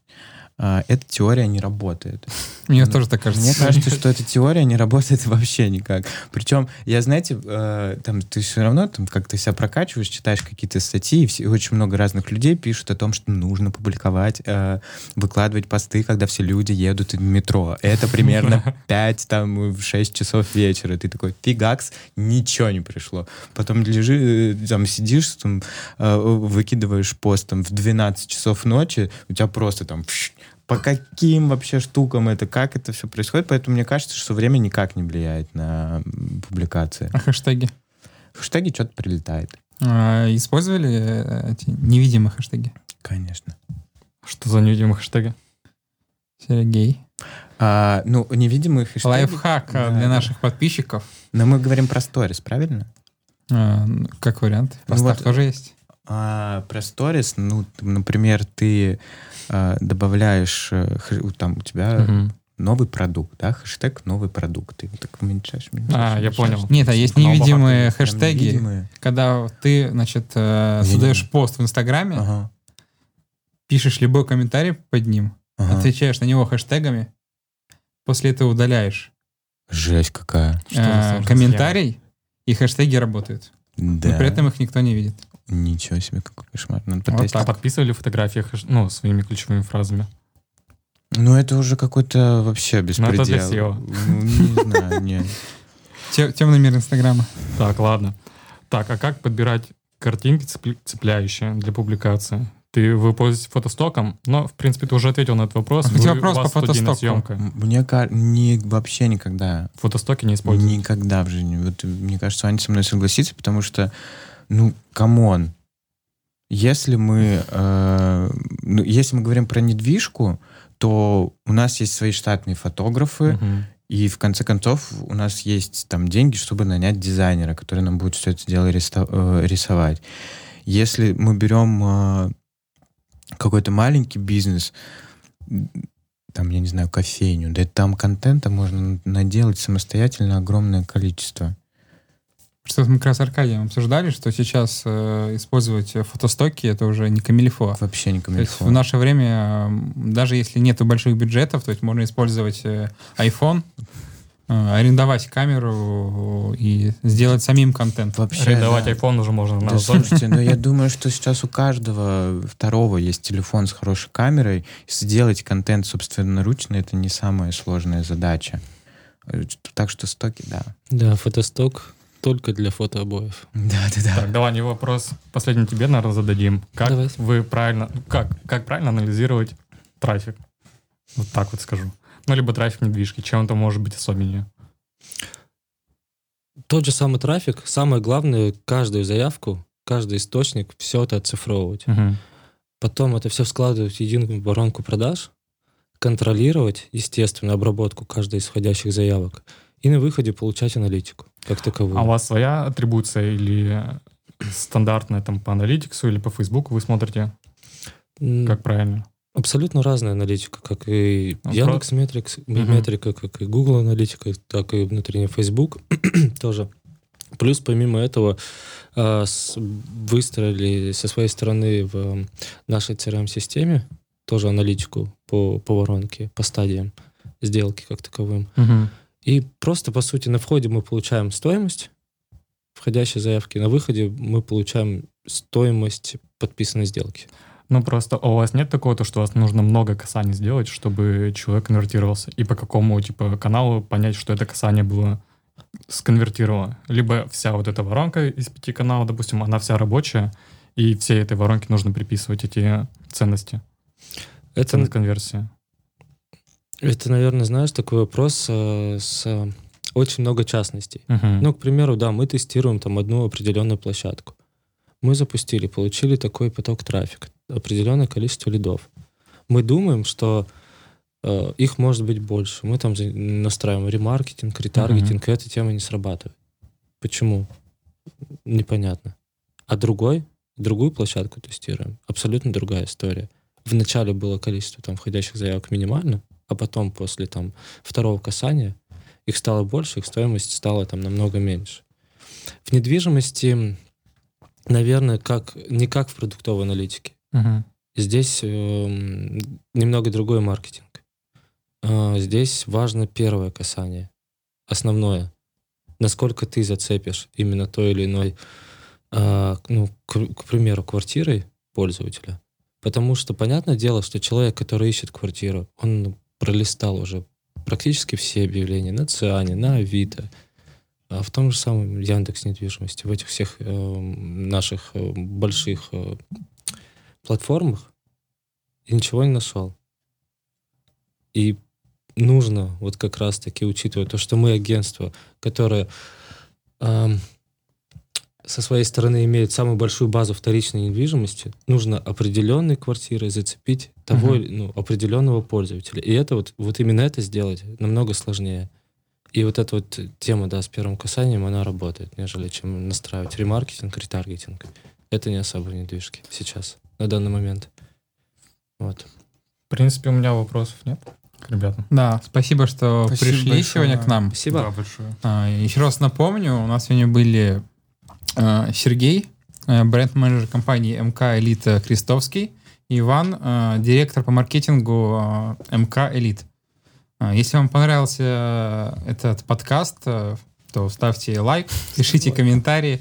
эта теория не работает. Мне тоже так кажется. Мне кажется, что эта теория не работает вообще никак. Причем, я, знаете, э, там ты все равно там как-то себя прокачиваешь, читаешь какие-то статьи, и все- очень много разных людей пишут о том, что нужно публиковать, э, выкладывать посты, когда все люди едут в метро. Это примерно 5, там, в 6 часов вечера. Ты такой, фигакс, ничего не пришло. Потом лежи, э, там, сидишь, там, э, выкидываешь пост там, в 12 часов ночи, у тебя просто там по каким вообще штукам это, как это все происходит. Поэтому мне кажется, что время никак не влияет на публикации. А хэштеги? Хэштеги что-то прилетает. А, Использовали э, эти невидимые хэштеги? Конечно. Что за невидимые хэштеги? Сергей. А, ну, невидимые хэштеги. Лайфхак э, Да, для наших подписчиков. Но мы говорим про сторис, правильно? А, ну, Как вариант. Ну Постав вот- тоже есть. А про сторис, ну, например, ты а, добавляешь, э, там у тебя Мгм. новый продукт, да, хэштег новый продукт. Ты его так уменьшаешь, уменьшаешь, А, я уменьшаешь. понял. Нет, а есть невидимые Прям хэштеги, невидимые. когда ты, значит, э, создаешь пост в Инстаграме, Ага, пишешь любой комментарий под ним, ага. отвечаешь на него хэштегами, после этого удаляешь Жесть какая. Э, комментарий, и хэштеги работают. Да. Но при этом их никто не видит. Ничего себе, какой кошмар. Надо Вот. А подписывали фотографии, хэш- ну, своими ключевыми фразами? Ну, это уже какой-то вообще беспредел. Ну, это для SEO. Ну, не знаю, не. Те- Темный мир Инстаграма. Так, ладно. Так, а как подбирать картинки цепля- цепляющие для публикации? Ты вы пользуетесь фотостоком, но, в принципе, ты уже ответил на этот вопрос. Хотя Вы- вопрос у вас по фотостоку. съемка. Мне кажется, не, вообще никогда. Фотостоки не используют. Никогда в жизни. Вот, мне кажется, Аня со мной согласится, потому что, ну, come on. Если мы, э, ну, если мы говорим про недвижку, то у нас есть свои штатные фотографы, Мгм. и в конце концов у нас есть там деньги, чтобы нанять дизайнера, который нам будет все это дело э, рисовать. Если мы берем э, какой-то маленький бизнес, там, я не знаю, кофейню, да там контента можно наделать самостоятельно огромное количество. Что мы как раз с Аркадием обсуждали, что сейчас э, использовать фотостоки это уже не камильфо. Вообще не То есть камильфо. в наше время, даже если нет больших бюджетов, то есть можно использовать э, iPhone, э, арендовать камеру и сделать самим контент. Вообще, Арендовать да. iPhone уже можно Да, слушайте, ну я думаю, что сейчас у каждого второго есть телефон с хорошей камерой. Сделать контент собственноручно — это не самая сложная задача. Э, Так что стоки, да. Да, фотосток только для фотообоев. Да, да, да. Так, давай не вопрос. Последний тебе, наверное, зададим. Как Давай. вы правильно, ну, как, как правильно анализировать трафик? Вот так вот скажу. Ну, либо трафик недвижки. Чем это может быть особеннее? Тот же самый трафик, самое главное, каждую заявку, каждый источник, все это оцифровывать. Мгм. Потом это все складывать в единую воронку продаж, контролировать, естественно, обработку каждой из входящих заявок и на выходе получать аналитику как таковую. А у вас своя атрибуция или стандартная там по аналитиксу или по Фейсбуку вы смотрите? Как правильно? Абсолютно разная аналитика, как и Ну, Яндекс Метрикс, Мгм. метрика, как и Google аналитика, так и внутренний Facebook тоже. Плюс помимо этого а, выстроили со своей стороны в нашей CRM-системе тоже аналитику по, по воронке, по стадиям сделки как таковым. И просто, по сути, на входе мы получаем стоимость входящей заявки, на выходе мы получаем стоимость подписанной сделки. Ну, просто у вас нет такого, то, что у вас нужно много касаний сделать, чтобы человек конвертировался? И по какому, типа, каналу понять, что это касание было сконвертировало? Либо вся вот эта воронка из пяти каналов, допустим, она вся рабочая, и всей этой воронке нужно приписывать эти ценности, Это, ценность конверсии. Это наверное, знаешь, такой вопрос э, с э, очень много частностей. Мгм. Ну, к примеру, да, мы тестируем там одну определенную площадку. Мы запустили, получили такой поток трафика, определенное количество лидов. Мы думаем, что э, их может быть больше. Мы там настраиваем ремаркетинг, ретаргетинг, и эта тема не срабатывает. Почему? Непонятно. А другой, другую площадку тестируем. Абсолютно другая история. Вначале было количество там входящих заявок минимально, а потом после там второго касания их стало больше, их стоимость стала там намного меньше. В недвижимости, наверное, как, не как в продуктовой аналитике. Мгм. Здесь эм, немного другой маркетинг. А, здесь важно первое касание, основное. Насколько ты зацепишь именно той или иной, а, ну, к, к примеру, квартирой пользователя. Потому что понятное дело, что человек, который ищет квартиру, он пролистал уже практически все объявления на Циане, на Авито, а в том же самом Яндекс недвижимости, в этих всех эм, наших э, больших э, платформах и ничего не нашел. И нужно вот как раз-таки учитывая то, что мы агентство, которое эм, со своей стороны имеет самую большую базу вторичной недвижимости, нужно определенной квартирой зацепить того Мгм. ну, определенного пользователя. И это вот, вот именно это сделать намного сложнее. И вот эта вот тема, да, с первым касанием, она работает, нежели чем настраивать ремаркетинг, ретаргетинг. Это не особо недвижки сейчас, на данный момент. Вот. В принципе, у меня вопросов нет к ребятам. Да, спасибо, что Спасибо пришли большое. сегодня к нам. Спасибо. Да, большое. А, Еще раз напомню, у нас сегодня были Сергей, э, бренд-менеджер компании МК Элит Крестовский, и Иван, э, директор по маркетингу МК Элит. Если вам понравился э, этот подкаст, э, то ставьте лайк, пишите комментарии.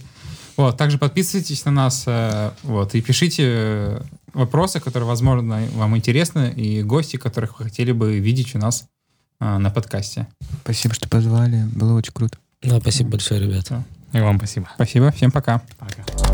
Вот, также подписывайтесь на нас э, вот, и пишите э, вопросы, которые, возможно, вам интересны, и гости, которых вы хотели бы видеть у нас э, на подкасте. Спасибо, что позвали. Было очень круто. Да, спасибо большое, ребята. И вам спасибо. Спасибо, всем пока. Пока.